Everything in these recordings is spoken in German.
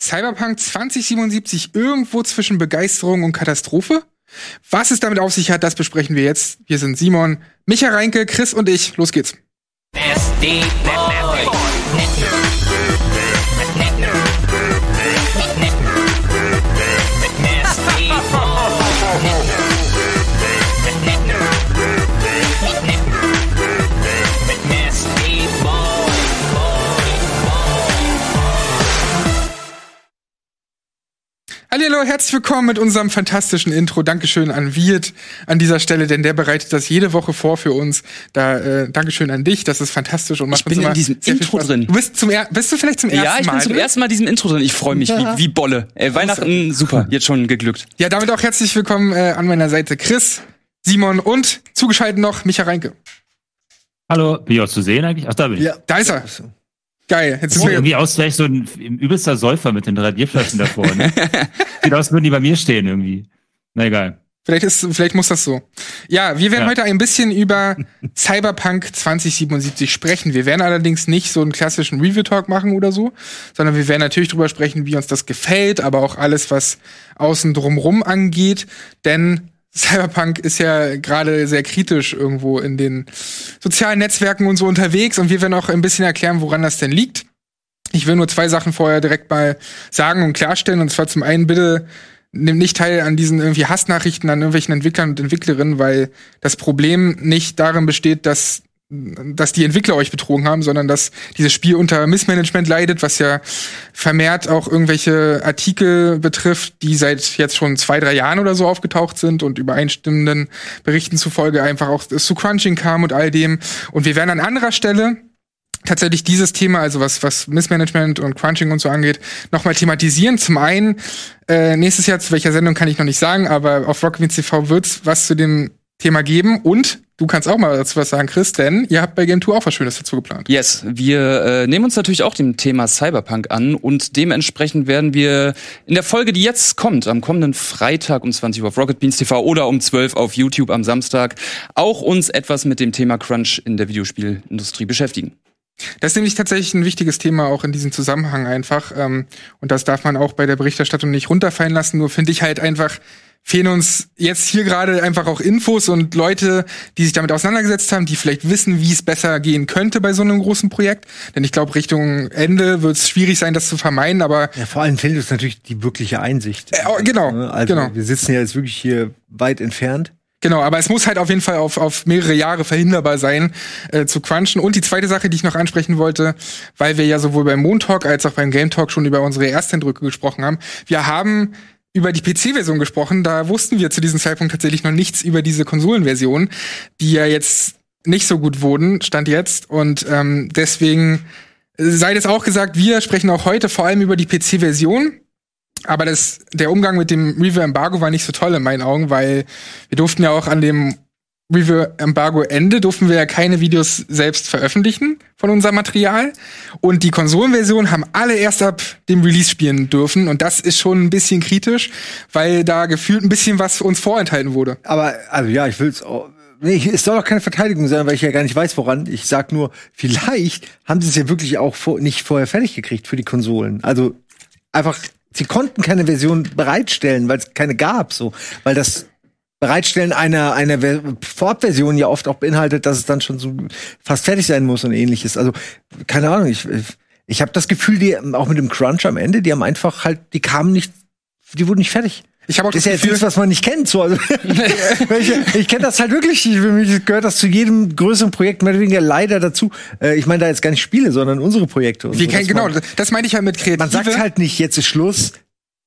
Cyberpunk 2077 irgendwo zwischen Begeisterung und Katastrophe? Was es damit auf sich hat, das besprechen wir jetzt. Wir sind Simon, Micha Reinke, Chris und ich. Los geht's. SD Hallo, herzlich willkommen mit unserem fantastischen Intro. Dankeschön an Wirt an dieser Stelle, denn der bereitet das jede Woche vor für uns. Da äh, Dankeschön an dich, das ist fantastisch und macht ich bin in diesem Intro drin. Du bist zum er bist du vielleicht zum ersten Mal? Ja, ich bin Mal, zum ersten Mal in diesem Intro drin. Ich freue mich ja. wie, wie Bolle. Äh, Weihnachten super, jetzt schon geglückt. Ja, damit auch herzlich willkommen äh, an meiner Seite Chris, Simon und zugeschaltet noch Micha Reinke. Hallo, bin ich auch zu sehen eigentlich? Ach, da bin ich. Ja, da ist er. Geil. Jetzt Sieht irgendwie aus, vielleicht so ein übelster Säufer mit den drei Bierflaschen davor. Ne? Sieht aus, würden die bei mir stehen irgendwie. Na egal. Vielleicht ist, vielleicht muss das so. Ja, wir werden ja. heute ein bisschen über Cyberpunk 2077 sprechen. Wir werden allerdings nicht so einen klassischen Review-Talk machen oder so, sondern wir werden natürlich drüber sprechen, wie uns das gefällt, aber auch alles, was außen drumrum angeht. Denn Cyberpunk ist ja gerade sehr kritisch irgendwo in den sozialen Netzwerken und so unterwegs und wir werden auch ein bisschen erklären, woran das denn liegt. Ich will nur zwei Sachen vorher direkt mal sagen und klarstellen und zwar zum einen bitte nimm nicht teil an diesen irgendwie Hassnachrichten an irgendwelchen Entwicklern und Entwicklerinnen, weil das Problem nicht darin besteht, dass dass die Entwickler euch betrogen haben, sondern dass dieses Spiel unter Missmanagement leidet, was ja vermehrt auch irgendwelche Artikel betrifft, die seit jetzt schon zwei, drei Jahren oder so aufgetaucht sind und übereinstimmenden Berichten zufolge einfach auch zu Crunching kam und all dem. Und wir werden an anderer Stelle tatsächlich dieses Thema, also was, was Missmanagement und Crunching und so angeht, nochmal thematisieren. Zum einen, äh, nächstes Jahr zu welcher Sendung kann ich noch nicht sagen, aber auf Rockbeans TV wird's was zu dem Thema geben und du kannst auch mal dazu was sagen, Chris, denn ihr habt bei Game 2 auch was Schönes dazu geplant. Yes, wir äh, nehmen uns natürlich auch dem Thema Cyberpunk an und dementsprechend werden wir in der Folge, die jetzt kommt, am kommenden Freitag um 20 Uhr auf Rocket Beans TV oder um 12 auf YouTube am Samstag, auch uns etwas mit dem Thema Crunch in der Videospielindustrie beschäftigen. Das ist nämlich tatsächlich ein wichtiges Thema auch in diesem Zusammenhang einfach. Ähm, und das darf man auch bei der Berichterstattung nicht runterfallen lassen. Nur finde ich halt einfach, fehlen uns jetzt hier gerade einfach auch Infos und Leute, die sich damit auseinandergesetzt haben, die vielleicht wissen, wie es besser gehen könnte bei so einem großen Projekt. Denn ich glaube, Richtung Ende wird es schwierig sein, das zu vermeiden, aber. Ja, vor allem fehlt uns natürlich die wirkliche Einsicht. Äh, genau. Also genau. wir sitzen ja jetzt wirklich hier weit entfernt. Genau, aber es muss halt auf jeden Fall auf, auf mehrere Jahre verhinderbar sein, äh, zu crunchen. Und die zweite Sache, die ich noch ansprechen wollte, weil wir ja sowohl beim Moon Talk als auch beim Game Talk schon über unsere Ersteindrücke gesprochen haben. Wir haben über die PC-Version gesprochen. Da wussten wir zu diesem Zeitpunkt tatsächlich noch nichts über diese Konsolenversion, die ja jetzt nicht so gut wurden, stand jetzt. Und ähm, deswegen sei das auch gesagt, wir sprechen auch heute vor allem über die PC-Version aber das, der Umgang mit dem Review-Embargo war nicht so toll in meinen Augen, weil wir durften ja auch an dem Review-Embargo-Ende durften wir ja keine Videos selbst veröffentlichen von unserem Material. Und die Konsolenversion haben alle erst ab dem Release spielen dürfen. Und das ist schon ein bisschen kritisch, weil da gefühlt ein bisschen was uns vorenthalten wurde. Aber, also ja, ich will's auch. Nee, es soll doch keine Verteidigung sein, weil ich ja gar nicht weiß, woran. Ich sag nur, vielleicht haben sie es ja wirklich auch vor, nicht vorher fertig gekriegt für die Konsolen. Also einfach sie konnten keine Version bereitstellen, weil es keine gab, so, weil das Bereitstellen einer einer Vorabversion ja oft auch beinhaltet, dass es dann schon so fast fertig sein muss und ähnliches. Also keine Ahnung, ich ich habe das Gefühl, die auch mit dem Crunch am Ende, die haben einfach halt, die kamen nicht, die wurden nicht fertig. Ich habe auch das, das ist ja jetzt nichts, was man nicht kennt. So. Also, ich ich kenne das halt wirklich. Für mich gehört das zu jedem größeren Projekt mehr oder weniger leider dazu. Äh, ich meine da jetzt gar nicht Spiele, sondern unsere Projekte. Wir so, kennen genau. Das meinte ich ja mit Kreative. Man sagt halt nicht, jetzt ist Schluss.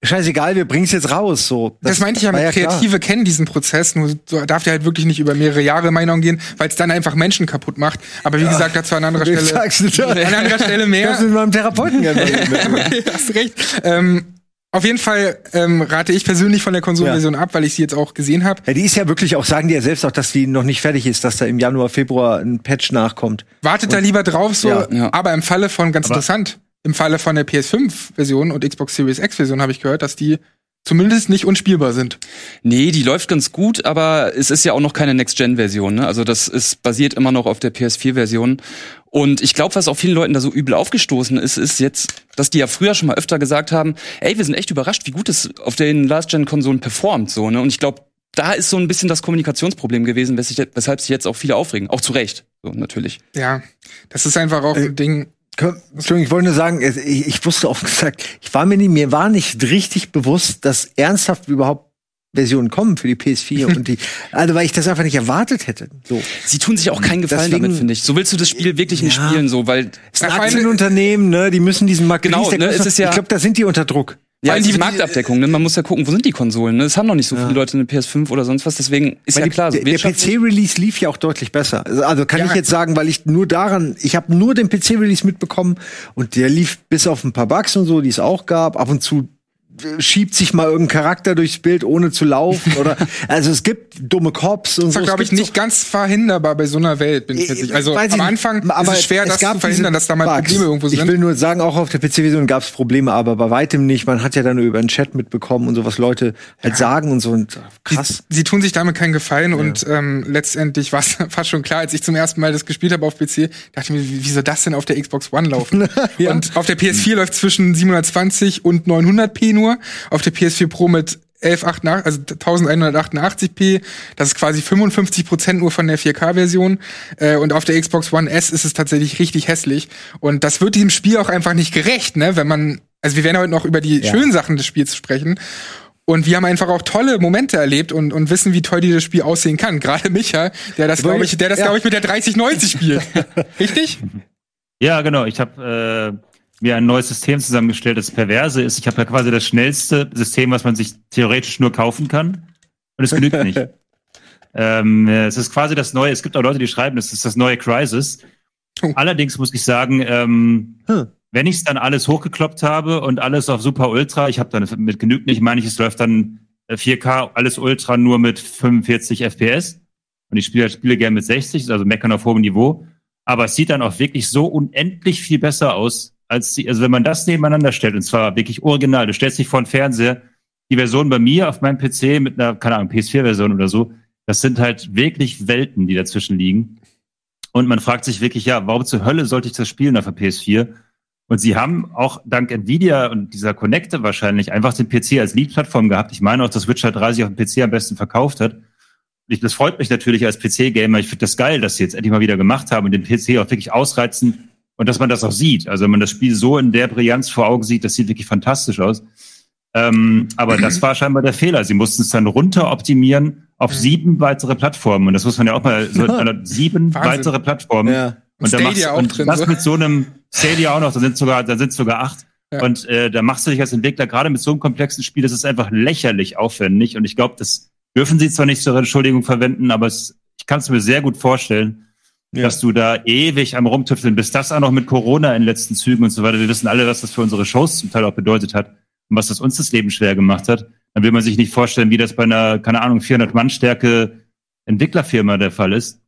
Scheißegal, wir bringen's jetzt raus. So, das, das meinte ich ja mit ja Kreative klar. kennen diesen Prozess, nur darf der halt wirklich nicht über mehrere Jahre Meinung gehen, weil es dann einfach Menschen kaputt macht. Aber wie ja. gesagt, dazu an anderer Stelle. Sagst du da? An anderer Stelle mehr. Das mit meinem Therapeuten gerne. hast recht. Ähm, auf jeden Fall ähm, rate ich persönlich von der Konsolenversion ja. ab, weil ich sie jetzt auch gesehen habe. Ja, die ist ja wirklich auch, sagen die ja selbst auch, dass die noch nicht fertig ist, dass da im Januar, Februar ein Patch nachkommt. Wartet Und, da lieber drauf, so. Ja, ja. Aber im Falle von, ganz aber interessant, im Falle von der PS5-Version und Xbox Series X-Version habe ich gehört, dass die zumindest nicht unspielbar sind. Nee, die läuft ganz gut, aber es ist ja auch noch keine Next-Gen-Version. Ne? Also das ist basiert immer noch auf der PS4-Version. Und ich glaube, was auch vielen Leuten da so übel aufgestoßen ist, ist jetzt, dass die ja früher schon mal öfter gesagt haben, ey, wir sind echt überrascht, wie gut es auf den Last-Gen-Konsolen performt, so, ne? Und ich glaube, da ist so ein bisschen das Kommunikationsproblem gewesen, weshalb sich jetzt auch viele aufregen. Auch zu Recht, so, natürlich. Ja, das ist einfach auch ein Ding. Entschuldigung, ich wollte nur sagen, ich, ich wusste offen gesagt, ich war mir nicht, mir war nicht richtig bewusst, dass ernsthaft überhaupt Versionen kommen für die PS4 und die, also weil ich das einfach nicht erwartet hätte. So. Sie tun sich auch keinen Gefallen Deswegen- damit, finde ich. So willst du das Spiel wirklich nicht Ja. spielen, so, weil Es ist ein Aktienunternehmen, ne? Die müssen diesen Markt Genau, ne, es ist ja- ich glaube, da sind die unter Druck. Ja, allem die Marktabdeckung, ne? Man muss ja gucken, wo sind die Konsolen, ne? Es haben noch nicht so viele Leute eine PS5 oder sonst was, deswegen ist Weil ja klar, der, der PC-Release lief ja auch deutlich besser. Also- kann Ja. ich jetzt sagen, weil ich nur daran, ich habe nur den PC-Release mitbekommen und der lief bis auf ein paar Bugs und so, die es auch gab. Ab und zu schiebt sich mal irgendein Charakter durchs Bild, ohne zu laufen. oder also es gibt dumme Cops und Das so. Es glaube ich, nicht ganz verhinderbar bei so einer Welt, bin ich mir Ich- sicher. Also am ich Anfang nicht, ist aber es schwer, es das gab zu verhindern, dass da mal Bugs. Probleme irgendwo Ich will sind. nur sagen, auch auf der PC-Version gab es Probleme, aber bei weitem nicht. Man hat ja dann über den Chat mitbekommen und so, was Leute halt sagen und so. Und krass. Sie tun sich damit keinen Gefallen und ähm, letztendlich war es fast schon klar, als ich zum ersten Mal das gespielt habe auf PC, dachte ich mir, wie wie soll das denn auf der Xbox One laufen? Ja. Und auf der PS4 läuft zwischen 720 und 900p nur, auf der PS4 Pro mit 1188, also 1188p, das ist quasi 55 Prozent nur von der 4K-Version. Äh, und auf der Xbox One S ist es tatsächlich richtig hässlich. Und das wird diesem Spiel auch einfach nicht gerecht, ne? Wenn man, also wir werden heute noch über die Ja. schönen Sachen des Spiels sprechen. Und wir haben einfach auch tolle Momente erlebt und, und wissen, wie toll dieses Spiel aussehen kann. Gerade Micha, der das, glaube ich, der das, Ja. glaube ich, mit der 3090 spielt. Richtig? Ja, genau. Ich habe äh, mir ein neues System zusammengestellt. Das Perverse ist, ich habe ja quasi das schnellste System, was man sich theoretisch nur kaufen kann. Und es genügt nicht. ähm, äh, es ist quasi das neue, es gibt auch Leute, die schreiben, es ist das neue Crisis. Oh. Allerdings muss ich sagen, ähm, Hm. wenn ich es dann alles hochgekloppt habe und alles auf Super Ultra, ich habe dann mit genügt nicht, meine ich, es läuft dann äh, 4K, alles Ultra nur mit 45 FPS. Und ich spiele Spiele gerne mit 60, also meckern auf hohem Niveau. Aber es sieht dann auch wirklich so unendlich viel besser aus, als die, also wenn man das nebeneinander stellt, und zwar wirklich original, du stellst dich vor den Fernseher, die Version bei mir auf meinem PC mit einer, keine Ahnung, PS4-Version oder so, das sind halt wirklich Welten, die dazwischen liegen. Und man fragt sich wirklich, ja, warum zur Hölle sollte ich das spielen auf der PS4? Und sie haben auch dank Nvidia und dieser Connecte wahrscheinlich einfach den PC als Lead-Plattform gehabt. Ich meine auch, dass Witcher 3 sich auf dem PC am besten verkauft hat. Ich, das freut mich natürlich als PC-Gamer. Ich finde das geil, dass sie jetzt endlich mal wieder gemacht haben und den PC auch wirklich ausreizen und dass man das auch sieht. Also wenn man das Spiel so in der Brillanz vor Augen sieht, das sieht wirklich fantastisch aus. Ähm, aber das war scheinbar der Fehler. Sie mussten es dann runter optimieren auf sieben weitere Plattformen. Und das muss man ja auch mal, so, also sieben Wahnsinn. weitere Plattformen. Ja. Und da machst, auch und drin, das so. mit so einem Stadia auch noch, da sind sogar, da sind sogar acht. Ja. Und äh, da machst du dich als Entwickler gerade mit so einem komplexen Spiel, das ist einfach lächerlich aufwendig. Und ich glaube, das dürfen sie zwar nicht zur Entschuldigung verwenden, aber es, ich kann es mir sehr gut vorstellen, Ja. dass du da ewig am rumtüfteln bist. Das auch noch mit Corona in den letzten Zügen und so weiter. Wir wissen alle, was das für unsere Shows zum Teil auch bedeutet hat und was das uns das Leben schwer gemacht hat. Dann will man sich nicht vorstellen, wie das bei einer, keine Ahnung, 400 Mann Stärke Entwicklerfirma der Fall ist.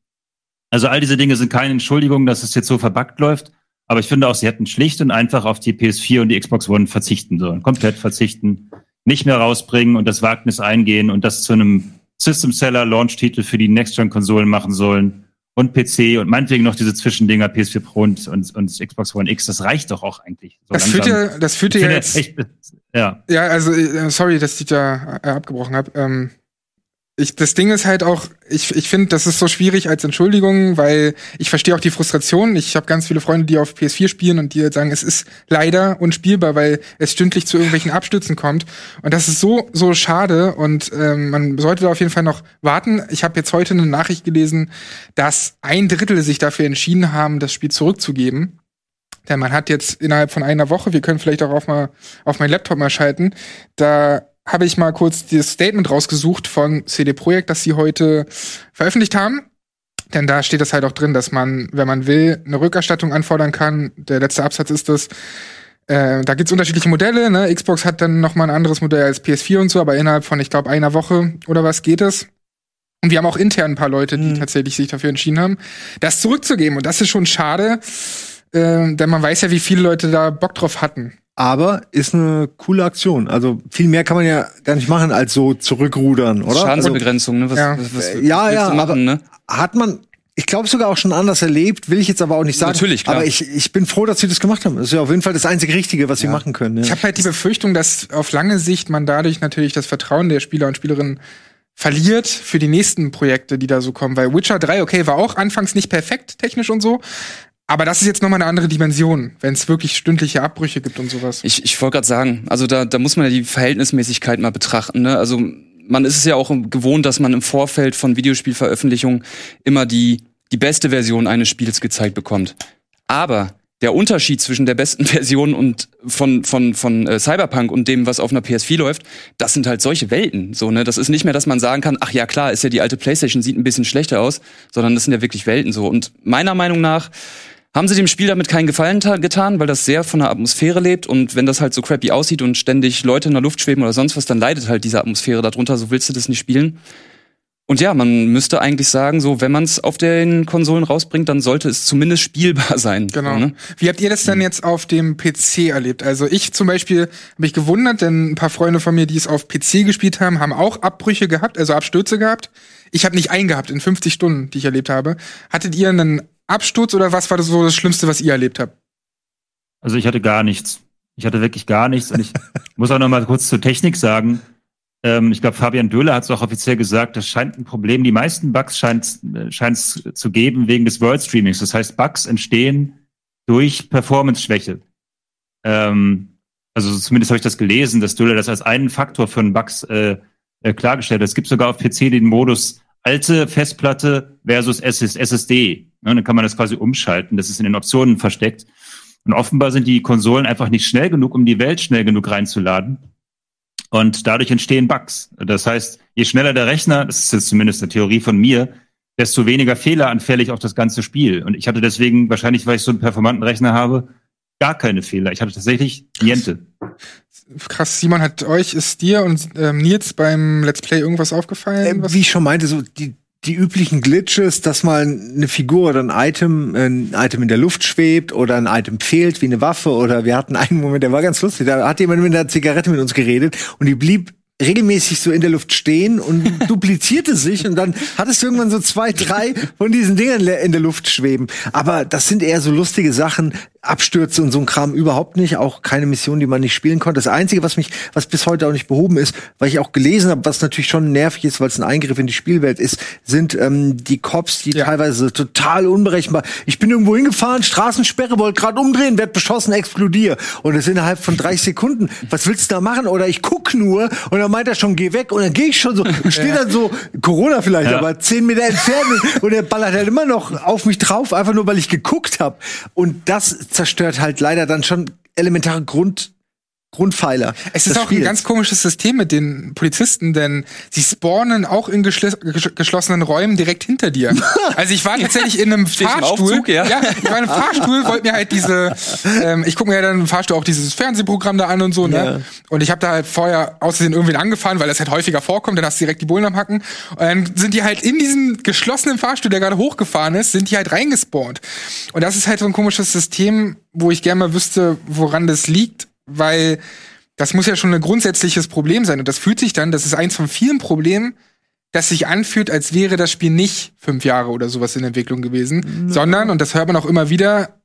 Also all diese Dinge sind keine Entschuldigung, dass es jetzt so verbuggt läuft. Aber ich finde auch, sie hätten schlicht und einfach auf die PS4 und die Xbox One verzichten sollen. Komplett verzichten. Nicht mehr rausbringen und das Wagnis eingehen und das zu einem System Seller Launch-Titel für die Next-Gen-Konsolen machen sollen. Und PC und meinetwegen noch diese Zwischendinger PS4 Pro und, und, und Xbox One X. Das reicht doch auch eigentlich. So Das führt ja, das führt ja jetzt. echt, ja. Ja, also äh, sorry, dass ich da äh, abgebrochen habe. Ähm, ich, das Ding ist halt auch, ich, ich finde, das ist so schwierig als Entschuldigung, weil ich verstehe auch die Frustration. Ich habe ganz viele Freunde, die auf PS4 spielen und die halt sagen, es ist leider unspielbar, weil es stündlich zu irgendwelchen Abstürzen kommt. Und das ist so, so schade und ähm, man sollte da auf jeden Fall noch warten. Ich habe jetzt heute eine Nachricht gelesen, dass ein Drittel sich dafür entschieden haben, das Spiel zurückzugeben. Denn man hat jetzt innerhalb von einer Woche, wir können vielleicht auch auf, mal, auf meinen Laptop mal schalten, da habe ich mal kurz dieses Statement rausgesucht von CD Projekt, das sie heute veröffentlicht haben. Denn da steht das halt auch drin, dass man, wenn man will, eine Rückerstattung anfordern kann. Der letzte Absatz ist das. Äh, da gibt's unterschiedliche Modelle. Ne? Xbox hat dann noch mal ein anderes Modell als PS4 und so, aber innerhalb von, ich glaube, einer Woche oder was geht es. Und wir haben auch intern ein paar Leute, die Mhm. tatsächlich sich dafür entschieden haben, das zurückzugeben. Und das ist schon schade, äh, denn man weiß ja, wie viele Leute da Bock drauf hatten. Aber ist eine coole Aktion. Also viel mehr kann man ja gar nicht machen als so zurückrudern, oder? Schadensbegrenzung, ne? Was, Ja. was, was ja, ja, machen, aber- ne? hat man ich glaube sogar auch schon anders erlebt, will ich jetzt aber auch nicht sagen. Natürlich, klar. Aber ich, ich bin froh, dass sie das gemacht haben. Das ist ja auf jeden Fall das einzige Richtige, was sie machen können. Ich Ja. habe halt die Befürchtung, dass auf lange Sicht man dadurch natürlich das Vertrauen der Spieler und Spielerinnen verliert für die nächsten Projekte, die da so kommen. Weil Witcher 3, okay, war auch anfangs nicht perfekt technisch und so. Aber das ist jetzt noch mal eine andere Dimension, wenn es wirklich stündliche Abbrüche gibt und sowas. Ich, ich wollte gerade sagen, also da, da muss man ja die Verhältnismäßigkeit mal betrachten. Ne? Also man ist es ja auch gewohnt, dass man im Vorfeld von Videospielveröffentlichungen immer die, die beste Version eines Spiels gezeigt bekommt. Aber der Unterschied zwischen der besten Version und von von von äh, Cyberpunk und dem, was auf einer PS4 läuft, das sind halt solche Welten. So ne, das ist nicht mehr, dass man sagen kann, ach ja klar, ist ja die alte PlayStation sieht ein bisschen schlechter aus, sondern das sind ja wirklich Welten so. Und meiner Meinung nach haben sie dem Spiel damit keinen Gefallen ta- getan, weil das sehr von der Atmosphäre lebt und wenn das halt so crappy aussieht und ständig Leute in der Luft schweben oder sonst was, dann leidet halt diese Atmosphäre darunter, so willst du das nicht spielen. Und ja, man müsste eigentlich sagen, so wenn man es auf den Konsolen rausbringt, dann sollte es zumindest spielbar sein. Genau. Ne? Wie habt ihr das denn jetzt auf dem PC erlebt? Also ich zum Beispiel habe mich gewundert, denn ein paar Freunde von mir, die es auf PC gespielt haben, haben auch Abbrüche gehabt, also Abstürze gehabt. Ich habe nicht einen gehabt in 50 Stunden, die ich erlebt habe. Hattet ihr einen Absturz oder was war das so das Schlimmste, was ihr erlebt habt? Also ich hatte gar nichts. Ich hatte wirklich gar nichts. Und ich muss auch noch mal kurz zur Technik sagen. Ähm, ich glaube, Fabian Döhler hat es auch offiziell gesagt, das scheint ein Problem. Die meisten Bugs scheint es zu geben wegen des World Streamings. Das heißt, Bugs entstehen durch Performance-Schwäche. Ähm, also zumindest habe ich das gelesen, dass Döhler das als einen Faktor für einen Bugs äh, äh, klargestellt hat. Es gibt sogar auf PC den Modus alte Festplatte versus SS SSD. Ne, dann kann man das quasi umschalten. Das ist in den Optionen versteckt. Und offenbar sind die Konsolen einfach nicht schnell genug, um die Welt schnell genug reinzuladen. Und dadurch entstehen Bugs. Das heißt, je schneller der Rechner, das ist jetzt zumindest eine Theorie von mir, desto weniger fehleranfällig auch das ganze Spiel. Und ich hatte deswegen, wahrscheinlich, weil ich so einen performanten Rechner habe, gar keine Fehler. Ich hatte tatsächlich niente. Krass, Simon, hat euch, ist dir und ähm, Nils beim Let's Play irgendwas aufgefallen? Äh, was wie ich schon meinte, so die, die üblichen Glitches, dass mal eine Figur oder ein Item, ein Item in der Luft schwebt oder ein Item fehlt, wie eine Waffe oder wir hatten einen Moment, der war ganz lustig, da hat jemand mit einer Zigarette mit uns geredet und die blieb regelmäßig so in der Luft stehen und duplizierte sich und dann hattest du irgendwann so zwei, drei von diesen Dingern in der Luft schweben. Aber das sind eher so lustige Sachen, Abstürze und so ein Kram überhaupt nicht, auch keine Mission, die man nicht spielen konnte. Das Einzige, was mich, was bis heute auch nicht behoben ist, weil ich auch gelesen habe, was natürlich schon nervig ist, weil es ein Eingriff in die Spielwelt ist, sind ähm, die Cops, die Ja. teilweise total unberechenbar. Ich bin irgendwo hingefahren, Straßensperre, wollte gerade umdrehen, werd beschossen, explodier. Und das innerhalb von 30 Sekunden. Was willst du da machen? Oder ich guck nur und dann meint er schon, geh weg. Und dann gehe ich schon so, stehe dann so, Corona vielleicht, Ja. aber zehn Meter entfernt und er ballert halt immer noch auf mich drauf, einfach nur weil ich geguckt habe. Und das zerstört halt leider dann schon elementare Grund, Grundpfeiler. Es ist auch ein Spiels. ganz komisches System mit den Polizisten, denn sie spawnen auch in geschl gesch geschlossenen Räumen direkt hinter dir. Also ich war tatsächlich in einem Steht im Fahrstuhl. Aufzug, ja. ich war in einem Fahrstuhl, wollte mir halt diese, ähm, ich gucke mir ja dann im Fahrstuhl auch dieses Fernsehprogramm da an und so, Ja. ne? Und ich habe da halt vorher außerdem irgendwen angefahren, weil das halt häufiger vorkommt, dann hast du direkt die Bullen am Hacken. Und dann sind die halt in diesen geschlossenen Fahrstuhl, der gerade hochgefahren ist, sind die halt reingespawnt. Und das ist halt so ein komisches System, wo ich gerne mal wüsste, woran das liegt, weil das muss ja schon ein grundsätzliches Problem sein. Und das fühlt sich dann, das ist eins von vielen Problemen, das sich anfühlt, als wäre das Spiel nicht fünf Jahre oder sowas in Entwicklung gewesen, sondern, und das hört man auch immer wieder,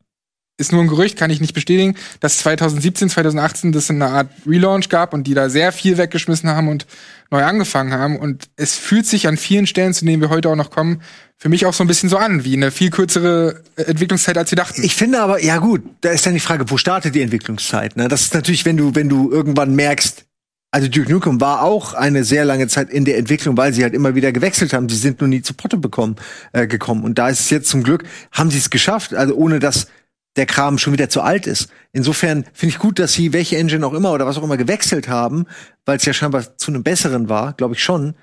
ist nur ein Gerücht, kann ich nicht bestätigen, dass 2017, 2018 das eine Art Relaunch gab und die da sehr viel weggeschmissen haben und neu angefangen haben. Und es fühlt sich an vielen Stellen, zu denen wir heute auch noch kommen, für mich auch so ein bisschen so an, wie eine viel kürzere äh, Entwicklungszeit, als wir dachten. Ich finde aber, ja gut, da ist dann die Frage, wo startet die Entwicklungszeit? Ne? Das ist natürlich, wenn du, wenn du irgendwann merkst, also Duke Nukem war auch eine sehr lange Zeit in der Entwicklung, weil sie halt immer wieder gewechselt haben. Sie sind nur nie zu Potte bekommen, äh, gekommen. Und da ist es jetzt zum Glück, haben sie es geschafft, also ohne dass der Kram schon wieder zu alt ist. Insofern finde ich gut, dass sie welche Engine auch immer oder was auch immer gewechselt haben, weil es ja scheinbar zu einem besseren war, glaube ich schon.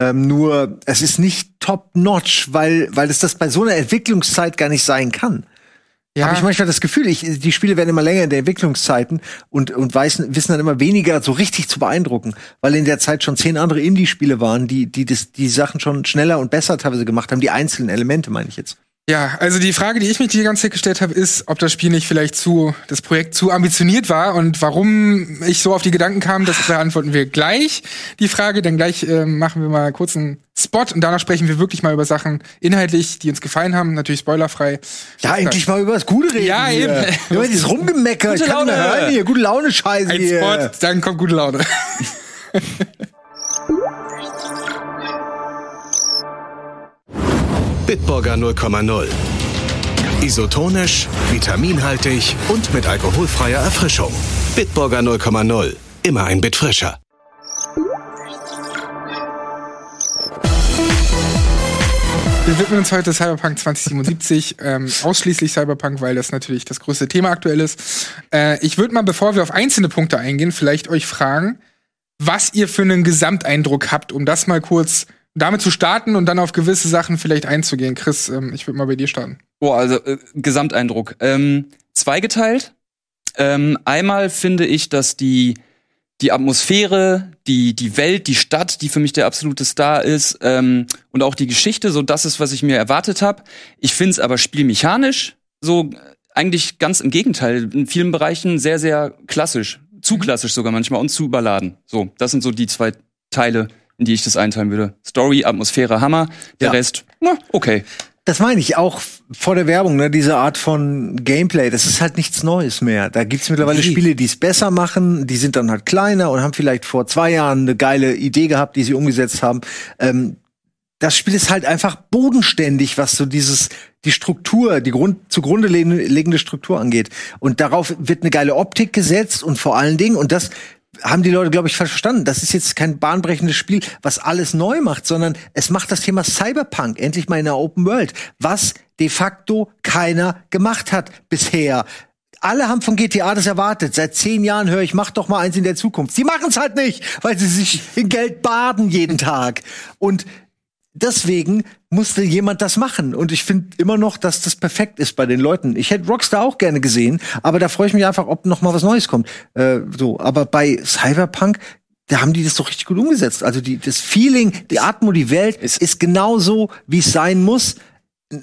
Ähm, nur es ist nicht top-notch, weil, weil es das bei so einer Entwicklungszeit gar nicht sein kann. ja, Habe ich manchmal das Gefühl, ich, die Spiele werden immer länger in der Entwicklungszeiten und, und weiß, wissen dann immer weniger so richtig zu beeindrucken, weil in der Zeit schon zehn andere Indie-Spiele waren, die, die das, die Sachen schon schneller und besser teilweise gemacht haben, die einzelnen Elemente, meine ich jetzt. Ja, also die Frage, die ich mich die ganze Zeit gestellt habe, ist, ob das Spiel nicht vielleicht zu, das Projekt zu ambitioniert war und warum ich so auf die Gedanken kam, das beantworten wir gleich. Die Frage, dann gleich äh, machen wir mal kurz einen Spot und danach sprechen wir wirklich mal über Sachen inhaltlich, die uns gefallen haben, natürlich spoilerfrei. Ja, endlich mal über das Gute reden. Ja, hier. eben. Über dieses Rumgemecker. Gute ich kann Laune. hören hier. Gute Laune Scheiße Ein hier. Spot, dann kommt gute Laune. Bitburger 0,0. Isotonisch, vitaminhaltig und mit alkoholfreier Erfrischung. Bitburger 0,0. Immer ein Bit frischer. Wir widmen uns heute Cyberpunk 2077, ähm, ausschließlich Cyberpunk, weil das natürlich das größte Thema aktuell ist. Äh, ich würde mal, bevor wir auf einzelne Punkte eingehen, vielleicht euch fragen, was ihr für einen Gesamteindruck habt, um das mal kurz damit zu starten und dann auf gewisse Sachen vielleicht einzugehen. Chris, ähm, ich würde mal bei dir starten. Boah, also äh, Gesamteindruck. Ähm, zweigeteilt. Ähm, einmal finde ich, dass die die Atmosphäre, die die Welt, die Stadt, die für mich der absolute Star ist, ähm, und auch die Geschichte, so das ist, was ich mir erwartet habe. Ich finde es aber spielmechanisch so äh, eigentlich ganz im Gegenteil. In vielen Bereichen sehr sehr klassisch, zu klassisch sogar manchmal und zu überladen. So, das sind so die zwei Teile, in die ich das einteilen würde. Story, Atmosphäre, Hammer. Der Ja. Rest, na, okay. Das meine ich auch vor der Werbung, ne, diese Art von Gameplay, das ist halt nichts Neues mehr. Da gibt's mittlerweile Nee. Spiele, die es besser machen, die sind dann halt kleiner und haben vielleicht vor zwei Jahren eine geile Idee gehabt, die sie umgesetzt haben. Ähm, das Spiel ist halt einfach bodenständig, was so dieses die Struktur, die Grund, zugrunde liegende Struktur angeht. Und darauf wird eine geile Optik gesetzt und vor allen Dingen und das haben die Leute, glaube ich, verstanden. Das ist jetzt kein bahnbrechendes Spiel, was alles neu macht, sondern es macht das Thema Cyberpunk endlich mal in der Open World, was de facto keiner gemacht hat bisher. Alle haben von GTA das erwartet. Seit zehn Jahren höre ich, mach doch mal eins in der Zukunft. Sie machen es halt nicht, weil sie sich in Geld baden jeden Tag. Und deswegen musste jemand das machen. Und ich finde immer noch, dass das perfekt ist bei den Leuten. Ich hätte Rockstar auch gerne gesehen, aber da freue ich mich einfach, ob noch mal was Neues kommt. Äh, so, aber bei Cyberpunk, da haben die das doch richtig gut umgesetzt. Also die, das Feeling, die Atmo, die Welt ist, genauso, wie es sein muss.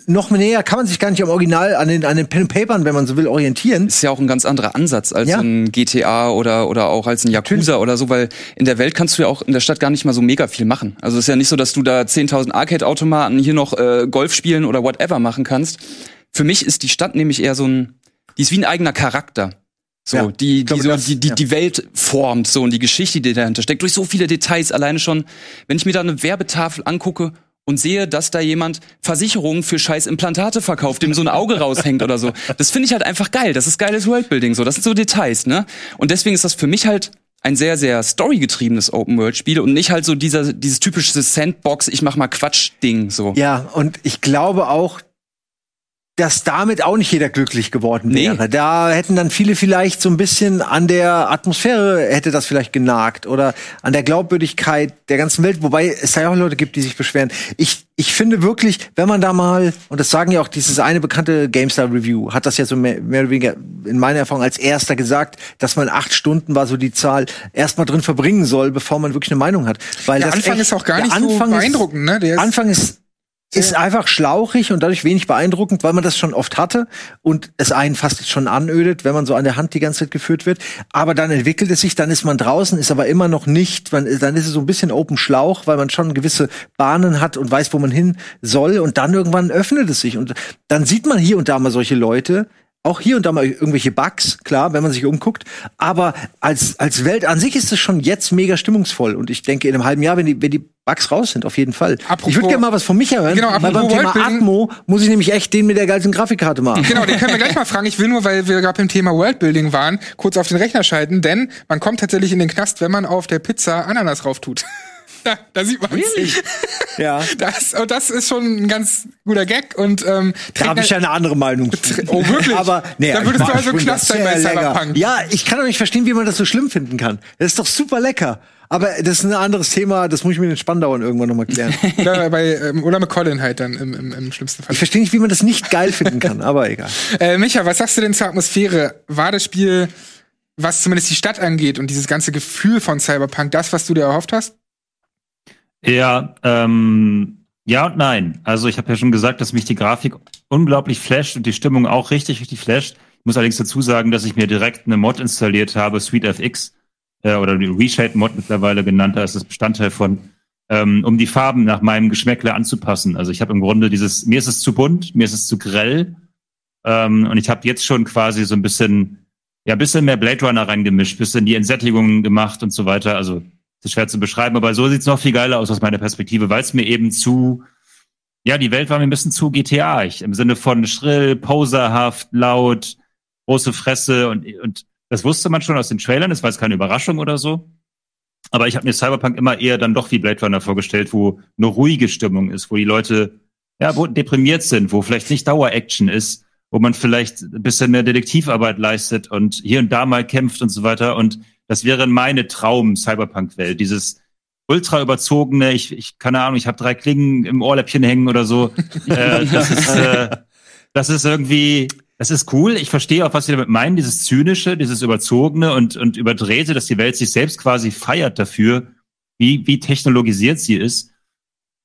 Noch näher kann man sich gar nicht am Original an den, an den Pen and Papern, wenn man so will, orientieren. ist ja auch ein ganz anderer Ansatz als Ja. ein GTA oder oder auch als ein Yakuza oder so, weil in der Welt kannst du ja auch in der Stadt gar nicht mal so mega viel machen. Also es ist ja nicht so, dass du da 10.000 Arcade-Automaten hier noch äh, Golf spielen oder whatever machen kannst. Für mich ist die Stadt nämlich eher so ein, die ist wie ein eigener Charakter. So, Ja, die, die, glaube, so, das- die, die, ja. die Welt formt so und die Geschichte, die dahinter steckt, durch so viele Details alleine schon. Wenn ich mir da eine Werbetafel angucke und sehe, dass da jemand Versicherungen für scheiß Implantate verkauft, dem so ein Auge raushängt oder so. Das finde ich halt einfach geil. Das ist geiles Worldbuilding, so. Das sind so Details, ne? Und deswegen ist das für mich halt ein sehr, sehr storygetriebenes Open-World-Spiel und nicht halt so dieser, dieses typische Sandbox, ich mach mal Quatsch-Ding, so. Ja, und ich glaube auch, dass damit auch nicht jeder glücklich geworden Nee. wäre. Da hätten dann viele vielleicht so ein bisschen an der Atmosphäre hätte das vielleicht genagt oder an der Glaubwürdigkeit der ganzen Welt, wobei es da ja auch Leute gibt, die sich beschweren. Ich, ich finde wirklich, wenn man da mal, und das sagen ja auch dieses eine bekannte GameStar Review, hat das ja so mehr, mehr oder weniger in meiner Erfahrung als erster gesagt, dass man acht Stunden war so die Zahl, erstmal drin verbringen soll, bevor man wirklich eine Meinung hat. Weil Der das Anfang echt- ist auch gar nicht so ist- beeindruckend, ne? Der Anfang ist ist einfach schlauchig und dadurch wenig beeindruckend, weil man das schon oft hatte und es einen fast schon anödet, wenn man so an der Hand die ganze Zeit geführt wird. Aber dann entwickelt es sich, dann ist man draußen, ist aber immer noch nicht, man, dann ist es so ein bisschen Open Schlauch, weil man schon gewisse Bahnen hat und weiß, wo man hin soll. Und dann irgendwann öffnet es sich. Und dann sieht man hier und da mal solche Leute, auch hier und da mal irgendwelche Bugs, klar, wenn man sich umguckt. Aber als, als Welt an sich ist es schon jetzt mega stimmungsvoll. Und ich denke, in einem halben Jahr, wenn die, wenn die Bugs raus sind, auf jeden Fall. Apropos- ich würde gerne mal was von Micha hören. Genau, weil beim Thema Worldbuilding- Atmo muss ich nämlich echt den mit der geilsten Grafikkarte machen. Genau, den können wir gleich mal fragen. Ich will nur, weil wir gerade beim Thema Worldbuilding waren, kurz auf den Rechner schalten, denn man kommt tatsächlich in den Knast, wenn man auf der Pizza Ananas rauf tut. Da, da sieht man es. Ja. Das, und das ist schon ein ganz guter Gag und ähm, Da habe ich ja eine andere Meinung. Oh, wirklich? Aber nee, Dann würdest du also Knast sein bei. Cyberpunk. Ja, ich kann doch nicht verstehen, wie man das so schlimm finden kann. Das ist doch super lecker. Aber das ist ein anderes Thema, das muss ich mir in Spandauern irgendwann noch mal klären. oder, bei, ähm, oder mit Colin halt dann im, im, im schlimmsten Fall. Ich verstehe nicht, wie man das nicht geil finden kann, aber egal. Äh, Micha, was sagst du denn zur Atmosphäre? War das Spiel, was zumindest die Stadt angeht und dieses ganze Gefühl von Cyberpunk, das, was du dir erhofft hast? Ja, ähm, ja und nein. Also ich habe ja schon gesagt, dass mich die Grafik unglaublich flasht und die Stimmung auch richtig, richtig flasht. Ich muss allerdings dazu sagen, dass ich mir direkt eine Mod installiert habe, SweetFX, äh, oder die Reshade-Mod mittlerweile genannt, da ist das Bestandteil von, ähm, um die Farben nach meinem Geschmäckle anzupassen. Also ich habe im Grunde dieses, mir ist es zu bunt, mir ist es zu grell, ähm, und ich habe jetzt schon quasi so ein bisschen, ja, bisschen mehr Blade Runner reingemischt, bisschen die Entsättigung gemacht und so weiter. Also ist schwer zu beschreiben, aber so sieht's noch viel geiler aus aus meiner Perspektive, weil es mir eben zu, ja, die Welt war mir ein bisschen zu GTA. Ich, Im Sinne von schrill, poserhaft, laut, große Fresse und, und das wusste man schon aus den Trailern, das war jetzt keine Überraschung oder so. Aber ich habe mir Cyberpunk immer eher dann doch wie Blade Runner vorgestellt, wo eine ruhige Stimmung ist, wo die Leute ja, wo deprimiert sind, wo vielleicht nicht Dauer-Action ist, wo man vielleicht ein bisschen mehr Detektivarbeit leistet und hier und da mal kämpft und so weiter. Und das wäre meine Traum-Cyberpunk-Welt. Dieses ultra überzogene, ich, ich keine Ahnung, ich habe drei Klingen im Ohrläppchen hängen oder so. äh, das, ist, äh, das ist irgendwie, das ist cool. Ich verstehe auch, was Sie damit meinen, dieses Zynische, dieses Überzogene und, und Überdrehte, dass die Welt sich selbst quasi feiert dafür, wie, wie technologisiert sie ist.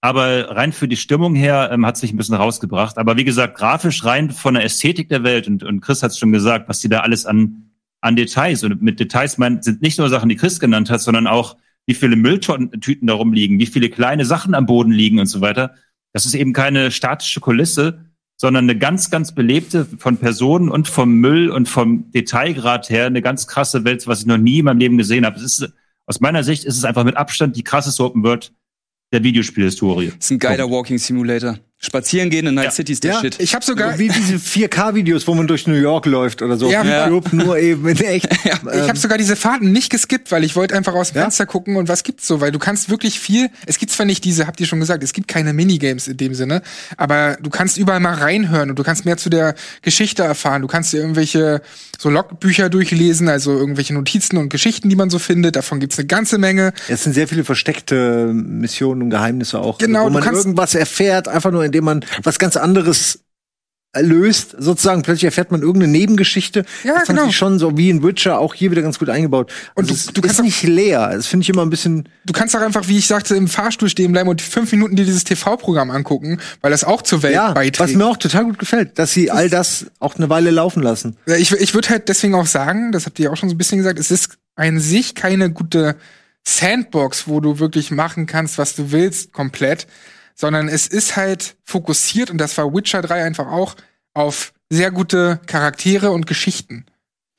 Aber rein für die Stimmung her ähm, hat sich ein bisschen rausgebracht. Aber wie gesagt, grafisch rein von der Ästhetik der Welt und, und Chris hat es schon gesagt, was die da alles an, an Details und mit Details meint, sind nicht nur Sachen, die Chris genannt hat, sondern auch, wie viele Mülltüten da rumliegen, wie viele kleine Sachen am Boden liegen und so weiter. Das ist eben keine statische Kulisse, sondern eine ganz, ganz belebte von Personen und vom Müll und vom Detailgrad her eine ganz krasse Welt, was ich noch nie in meinem Leben gesehen habe. Es ist, aus meiner Sicht ist es einfach mit Abstand die krasseste Open World der Videospielhistorie. Das ist ein geiler Walking Simulator. Spazieren gehen in Night Ja. City ist der Ja, Shit. Ich habe sogar, Wie diese 4K-Videos, wo man durch New York läuft oder so. Ja, Auf ja. YouTube, nur eben in echt. ich habe sogar diese Fahrten nicht geskippt, weil ich wollte einfach aus dem Ja? Fenster gucken und was gibt's so, weil du kannst wirklich viel. Es gibt zwar nicht diese, habt ihr schon gesagt, es gibt keine Minigames in dem Sinne, aber du kannst überall mal reinhören und du kannst mehr zu der Geschichte erfahren. Du kannst dir irgendwelche so Logbücher durchlesen, also irgendwelche Notizen und Geschichten, die man so findet. Davon gibt's eine ganze Menge. Es sind sehr viele versteckte Missionen und Geheimnisse auch. Genau, wo du man kannst- irgendwas erfährt, einfach nur indem man was ganz anderes löst, sozusagen. Plötzlich erfährt man irgendeine Nebengeschichte. Ja, das haben genau. sie schon so wie in Witcher auch hier wieder ganz gut eingebaut. Und Also du- du kannst ist nicht leer. Das finde ich immer ein bisschen. Du kannst auch einfach, wie ich sagte, im Fahrstuhl stehen bleiben und fünf Minuten dir dieses TV-Programm angucken, weil das auch zur Welt Ja, beiträgt. was mir auch total gut gefällt, dass sie all das auch eine Weile laufen lassen. Ich, ich würde halt deswegen auch sagen, das habt ihr ja auch schon so ein bisschen gesagt, es ist an sich keine gute Sandbox, wo du wirklich machen kannst, was du willst, komplett, sondern es ist halt fokussiert, und das war Witcher 3 einfach auch, auf sehr gute Charaktere und Geschichten.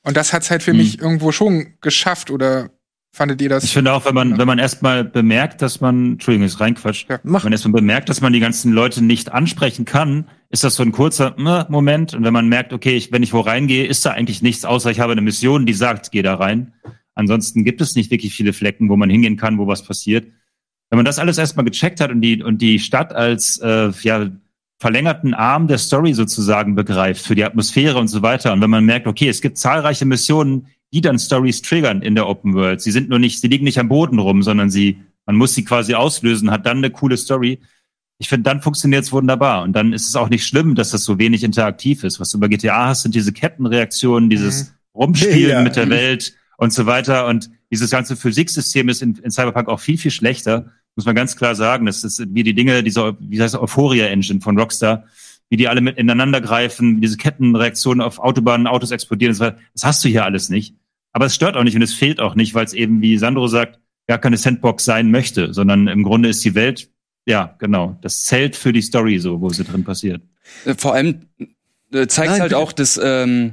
Und das hat's halt für Mhm. mich irgendwo schon geschafft, oder fandet ihr das? Ich finde auch, wenn man, wenn man erstmal bemerkt, dass man, Entschuldigung, ist reinquatscht, Ja. Mach. wenn man erstmal bemerkt, dass man die ganzen Leute nicht ansprechen kann, ist das so ein kurzer äh, Moment. Und wenn man merkt, okay, ich, wenn ich wo reingehe, ist da eigentlich nichts, außer ich habe eine Mission, die sagt, geh da rein. Ansonsten gibt es nicht wirklich viele Flecken, wo man hingehen kann, wo was passiert. Wenn man das alles erstmal gecheckt hat und die, und die Stadt als äh, ja, verlängerten Arm der Story sozusagen begreift, für die Atmosphäre und so weiter. Und wenn man merkt, okay, es gibt zahlreiche Missionen, die dann Stories triggern in der Open World. Sie sind nur nicht, sie liegen nicht am Boden rum, sondern sie, man muss sie quasi auslösen, hat dann eine coole Story. Ich finde, dann funktioniert es wunderbar. Und dann ist es auch nicht schlimm, dass das so wenig interaktiv ist. Was du bei GTA hast, sind diese Kettenreaktionen, dieses Rumspielen Ja. mit der Welt und so weiter. Und dieses ganze Physiksystem ist in, in Cyberpunk auch viel, viel schlechter. Muss man ganz klar sagen. Das ist wie die Dinge, dieser, wie heißt Euphoria-Engine von Rockstar, wie die alle mit ineinander greifen, wie diese Kettenreaktionen auf Autobahnen, Autos explodieren. Das, das hast du hier alles nicht. Aber es stört auch nicht und es fehlt auch nicht, weil es eben, wie Sandro sagt, gar keine Sandbox sein möchte, sondern im Grunde ist die Welt, ja, genau, das Zelt für die Story so, wo sie drin passiert. Äh, Vor allem äh, zeigt Nein, halt auch, dass ähm,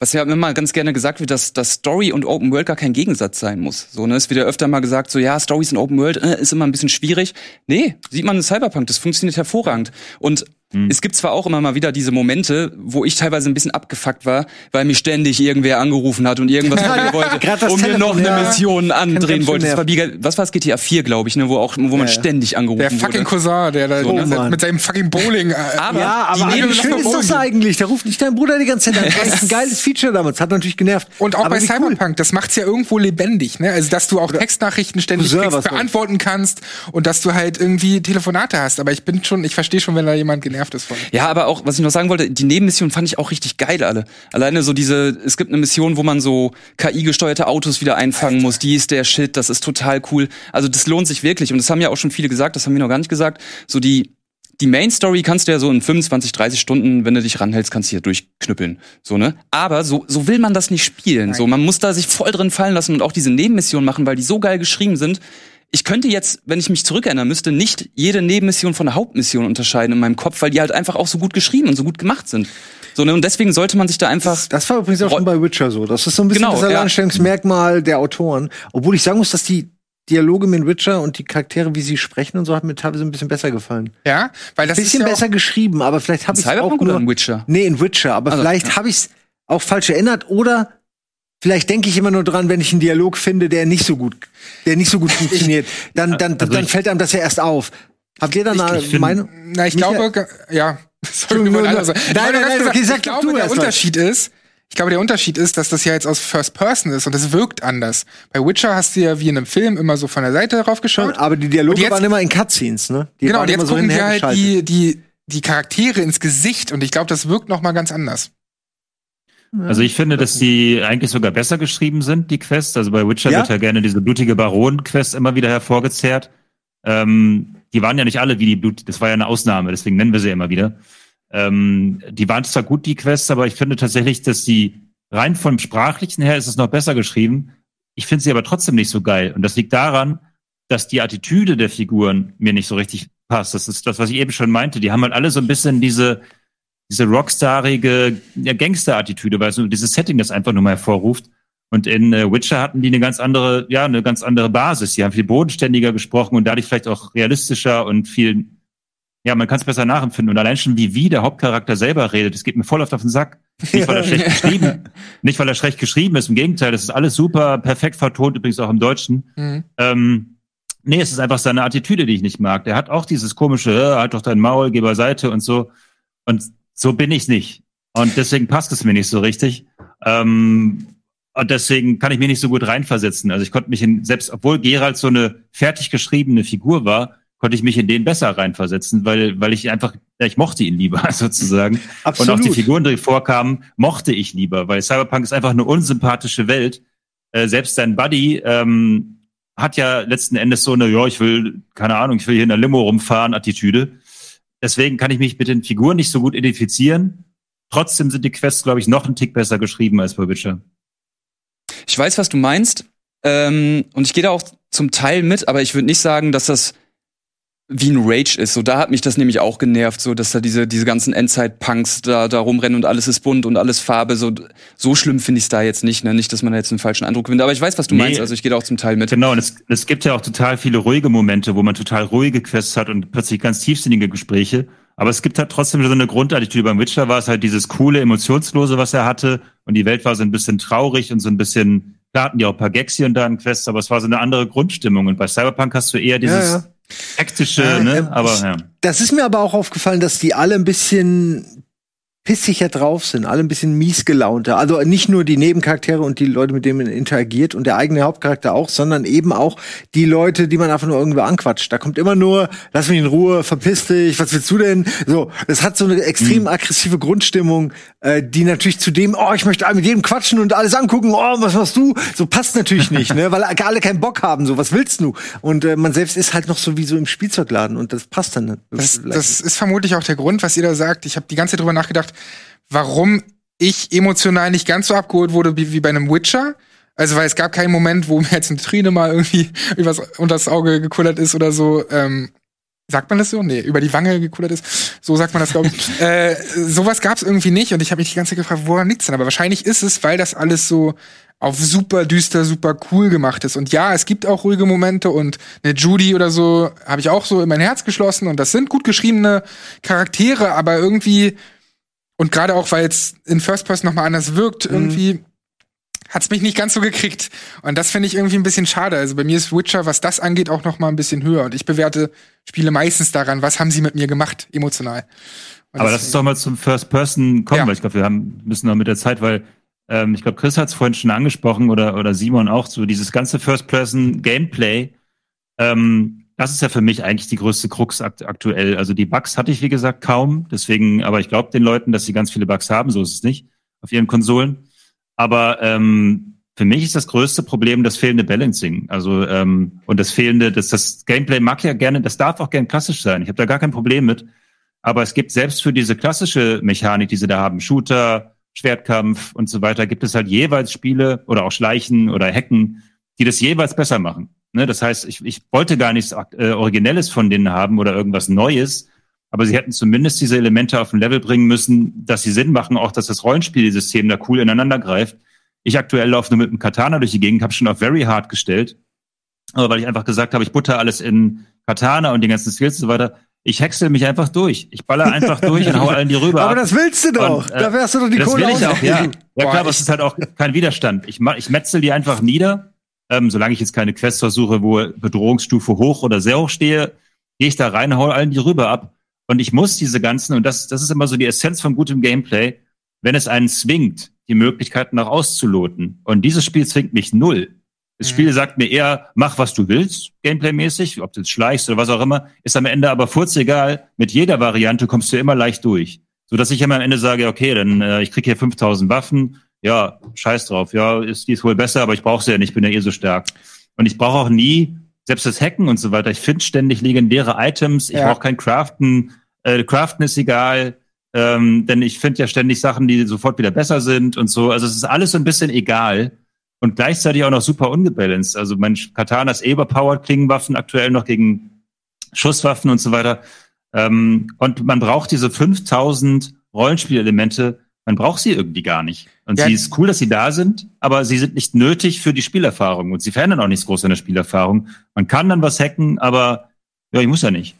was ja immer ganz gerne gesagt wird, dass, dass Story und Open World gar kein Gegensatz sein muss. So, ne, es wird ja öfter mal gesagt, so ja, Stories in Open World äh, ist immer ein bisschen schwierig. Nee, sieht man in Cyberpunk, das funktioniert hervorragend. Und Hm. es gibt zwar auch immer mal wieder diese Momente, wo ich teilweise ein bisschen abgefuckt war, weil mich ständig irgendwer angerufen hat und irgendwas von mir wollte und mir noch eine. Mission andrehen wollte. Das war wie, was war es, GTA 4, glaube ich, ne, wo auch, wo man Ja, ständig angerufen Der fucking wurde. Cousin, der da So, mit, Mann. mit seinem fucking Bowling. Äh, Aber Ja, die aber noch schön ist das eigentlich? Da ruft nicht dein Bruder die ganze Zeit an. Das ist ein geiles Feature damals. Hat natürlich genervt. Und auch Aber bei wie cool. Cyberpunk, das macht's ja irgendwo lebendig, ne? Also, dass du auch Textnachrichten ständig Cousin, kriegst, beantworten kannst und dass du halt irgendwie Telefonate hast. Aber ich bin schon, ich verstehe schon, wenn da jemand genervt ist von. Ja, aber auch, was ich noch sagen wollte, die Nebenmissionen fand ich auch richtig geil alle. Alleine so diese, es gibt eine Mission, wo man so KI-gesteuerte Autos wieder einfangen muss. Die ist der Shit, das ist total cool. Also das lohnt sich wirklich. Und das haben ja auch schon viele gesagt, das haben wir noch gar nicht gesagt. So die die Main Story kannst du ja so in 25, 30 Stunden, wenn du dich ranhältst, kannst du hier durchknüppeln. So, ne? Aber so, so will man das nicht spielen. So, man muss da sich voll drin fallen lassen und auch diese Nebenmissionen machen, weil die so geil geschrieben sind. Ich könnte jetzt, wenn ich mich zurückerinnern müsste, nicht jede Nebenmission von der Hauptmission unterscheiden in meinem Kopf, weil die halt einfach auch so gut geschrieben und so gut gemacht sind. So, ne? Und deswegen sollte man sich da einfach. Das, das war übrigens auch schon bei Witcher so. Das ist so ein bisschen Genau, das ja. Alleinstellungsmerkmal der Autoren. Obwohl ich sagen muss, dass die Dialoge mit Witcher und die Charaktere, wie sie sprechen und so, hat mir teilweise ein bisschen besser gefallen. Ja, weil das Ein bisschen ist ja besser geschrieben, aber vielleicht habe ich auch nur oder in Witcher? Nee, in Witcher, aber Also, vielleicht ja. habe ich es auch falsch erinnert oder vielleicht denke ich immer nur dran, wenn ich einen Dialog finde, der nicht so gut, der nicht so gut funktioniert, dann dann Also dann fällt einem das ja erst auf. Habt ihr da eine Meinung? na, ich Michael? glaube, ja. Sorry, Nur- nur-. Nein, nein, nein, sag ich glaube, du der. Unterschied ist, ich glaube, der Unterschied ist, dass das ja jetzt aus First Person ist und es wirkt anders. Bei Witcher hast du ja wie in einem Film immer so von der Seite drauf geschaut. Aber die Dialoge jetzt- waren immer in Cutscenes, ne? Die genau, waren und jetzt immer so gucken wir hinher halt die, die, die Charaktere ins Gesicht und ich glaube, das wirkt noch mal ganz anders. Also ich finde, dass die eigentlich sogar besser geschrieben sind, die Quests. Also bei Witcher Ja? wird ja gerne diese blutige Baron-Quest immer wieder hervorgezerrt. Ähm, die waren ja nicht alle wie die Blut, das war ja eine Ausnahme, deswegen nennen wir sie immer wieder. Ähm, die waren zwar gut, die Quests, aber ich finde tatsächlich, dass die rein vom Sprachlichen her ist es noch besser geschrieben. Ich finde sie aber trotzdem nicht so geil. Und das liegt daran, dass die Attitüde der Figuren mir nicht so richtig passt. Das ist das, was ich eben schon meinte. Die haben halt alle so ein bisschen diese, diese rockstarige ja, Gangster-Attitüde, weil so dieses Setting das einfach nur mal hervorruft. Und in äh, Witcher hatten die eine ganz andere, ja, eine ganz andere Basis. Die haben viel bodenständiger gesprochen und dadurch vielleicht auch realistischer und viel, ja, man kann es besser nachempfinden. Und allein schon wie wie der Hauptcharakter selber redet, das geht mir voll oft auf den Sack. Nicht weil er schlecht geschrieben, nicht weil er schlecht geschrieben ist. Im Gegenteil, das ist alles super perfekt vertont, übrigens auch im Deutschen. Mhm. Ähm, nee, es ist einfach seine Attitüde, die ich nicht mag. Der hat auch dieses komische, äh, halt doch dein Maul, geh beiseite und so. Und so bin ich nicht. Und deswegen passt es mir nicht so richtig. Ähm, und deswegen kann ich mich nicht so gut reinversetzen. Also ich konnte mich in, selbst obwohl Geralt so eine fertig geschriebene Figur war, konnte ich mich in den besser reinversetzen, weil, weil ich einfach, ja, ich mochte ihn lieber sozusagen. Absolut. Und auch die Figuren, die vorkamen, mochte ich lieber, weil Cyberpunk ist einfach eine unsympathische Welt. Äh, selbst sein Buddy ähm, hat ja letzten Endes so eine, ja, ich will, keine Ahnung, ich will hier in der Limo rumfahren, Attitüde. Deswegen kann ich mich mit den Figuren nicht so gut identifizieren. Trotzdem sind die Quests, glaube ich, noch einen Tick besser geschrieben als bei Witcher. Ich weiß, was du meinst. Ähm, und ich gehe da auch zum Teil mit, aber ich würde nicht sagen, dass das wie ein Rage ist. So, da hat mich das nämlich auch genervt, so, dass da diese, diese ganzen Endzeit-Punks da, da rumrennen und alles ist bunt und alles Farbe. So, so schlimm finde ich es da jetzt nicht, ne? Nicht, dass man da jetzt einen falschen Eindruck gewinnt. Aber ich weiß, was du Nee. meinst. Also ich gehe da auch zum Teil mit. Genau, und es, es gibt ja auch total viele ruhige Momente, wo man total ruhige Quests hat und plötzlich ganz tiefsinnige Gespräche. Aber es gibt halt trotzdem so eine Grundattitüde. Beim Witcher war es halt dieses coole, emotionslose, was er hatte. Und die Welt war so ein bisschen traurig und so ein bisschen, klar hatten die auch ein paar Gags hier und da in Quests, aber es war so eine andere Grundstimmung. Und bei Cyberpunk hast du eher dieses ja. Hektische, Ja, ne? ähm, Aber ja. Das ist mir aber auch aufgefallen, dass die alle ein bisschen pissiger drauf sind, alle ein bisschen mies gelaunter. Also nicht nur die Nebencharaktere und die Leute, mit denen man interagiert und der eigene Hauptcharakter auch, sondern eben auch die Leute, die man einfach nur irgendwo anquatscht. Da kommt immer nur, lass mich in Ruhe, verpiss dich, was willst du denn? So, das hat so eine extrem aggressive Grundstimmung, äh, die natürlich zu dem, oh, ich möchte mit jedem quatschen und alles angucken, oh, was machst du? So passt natürlich nicht, ne? Weil alle keinen Bock haben, so, was willst du? Und äh, man selbst ist halt noch so wie so im Spielzeugladen und das passt dann nicht. Das, das ist vermutlich auch der Grund, was ihr da sagt. Ich habe die ganze Zeit drüber nachgedacht, warum ich emotional nicht ganz so abgeholt wurde wie, wie bei einem Witcher. Also, weil es gab keinen Moment, wo mir jetzt eine Träne mal irgendwie übers, unter das Auge gekullert ist oder so. Ähm, sagt man das so? Nee, über die Wange gekullert ist. So sagt man das, glaube ich. äh, sowas gab es irgendwie nicht und ich habe mich die ganze Zeit gefragt, woran liegt's denn? Aber wahrscheinlich ist es, weil das alles so auf super düster, super cool gemacht ist. Und ja, es gibt auch ruhige Momente und eine Judy oder so habe ich auch so in mein Herz geschlossen und das sind gut geschriebene Charaktere, aber irgendwie und gerade auch, weil es in First Person noch mal anders wirkt, irgendwie hat's mich nicht ganz so gekriegt. Und das finde ich irgendwie ein bisschen schade. Also bei mir ist Witcher, was das angeht, auch noch mal ein bisschen höher. Und ich bewerte Spiele meistens daran, was haben sie mit mir gemacht, emotional. Und Aber lass uns doch mal zum First Person kommen, Ja. weil ich glaube, wir haben, müssen noch mit der Zeit, weil ähm, ich glaube, Chris hat es vorhin schon angesprochen oder, oder Simon auch, so dieses ganze First Person Gameplay, ähm, das ist ja für mich eigentlich die größte Krux akt aktuell. Also die Bugs hatte ich, wie gesagt, kaum. Deswegen, aber ich glaube den Leuten, dass sie ganz viele Bugs haben, so ist es nicht, auf ihren Konsolen. Aber ähm, für mich ist das größte Problem das fehlende Balancing. Also ähm, und das fehlende, das, das Gameplay mag ja gerne, das darf auch gern klassisch sein. Ich habe da gar kein Problem mit. Aber es gibt selbst für diese klassische Mechanik, die sie da haben, Shooter, Schwertkampf und so weiter, gibt es halt jeweils Spiele oder auch Schleichen oder Hacken, die das jeweils besser machen. Ne? Das heißt, ich, ich wollte gar nichts äh, Originelles von denen haben oder irgendwas Neues, aber sie hätten zumindest diese Elemente auf ein Level bringen müssen, dass sie Sinn machen, auch dass das Rollenspielsystem da cool ineinander greift. Ich aktuell laufe nur mit einem Katana durch die Gegend, habe schon auf Very Hard gestellt, aber weil ich einfach gesagt habe, ich butter alles in Katana und die ganzen Skills und so weiter. Ich häcksel mich einfach durch. Ich baller einfach durch und hau allen die rüber. Aber ab. das willst du doch. Und, äh, da wärst du doch die das Kohle will ich auch, ja. Ja klar, aber es ist halt auch kein Widerstand. Ich, ma- ich metzel die einfach nieder. Ähm, solange ich jetzt keine Quests versuche, wo Bedrohungsstufe hoch oder sehr hoch stehe, gehe ich da rein, hau allen die rüber ab. Und ich muss diese ganzen, und das, das ist immer so die Essenz von gutem Gameplay, wenn es einen zwingt, die Möglichkeiten auch auszuloten. Und dieses Spiel zwingt mich null. Das Mhm. Spiel sagt mir eher, mach was du willst, gameplaymäßig, ob du jetzt schleichst oder was auch immer, ist am Ende aber furzegal. Mit jeder Variante kommst du immer leicht durch. So dass ich immer am Ende sage, okay, dann äh, ich krieg hier 5000 Waffen, ja, scheiß drauf, ja, ist die ist wohl besser, aber ich brauche sie ja nicht, bin ja eh so stark. Und ich brauche auch nie, selbst das Hacken und so weiter, ich finde ständig legendäre Items, ich Ja. brauche kein Craften, äh, Craften ist egal, ähm, denn ich finde ja ständig Sachen, die sofort wieder besser sind und so. Also es ist alles so ein bisschen egal und gleichzeitig auch noch super ungebalanced. Also mein Katana ist eh überpowered, Klingenwaffen aktuell noch gegen Schusswaffen und so weiter. Ähm, und man braucht diese 5000 Rollenspielelemente, man braucht sie irgendwie gar nicht. Und Ja. sie ist cool, dass sie da sind, aber sie sind nicht nötig für die Spielerfahrung und sie verändern auch nichts groß an der Spielerfahrung. Man kann dann was hacken, aber ja, ich muss ja nicht.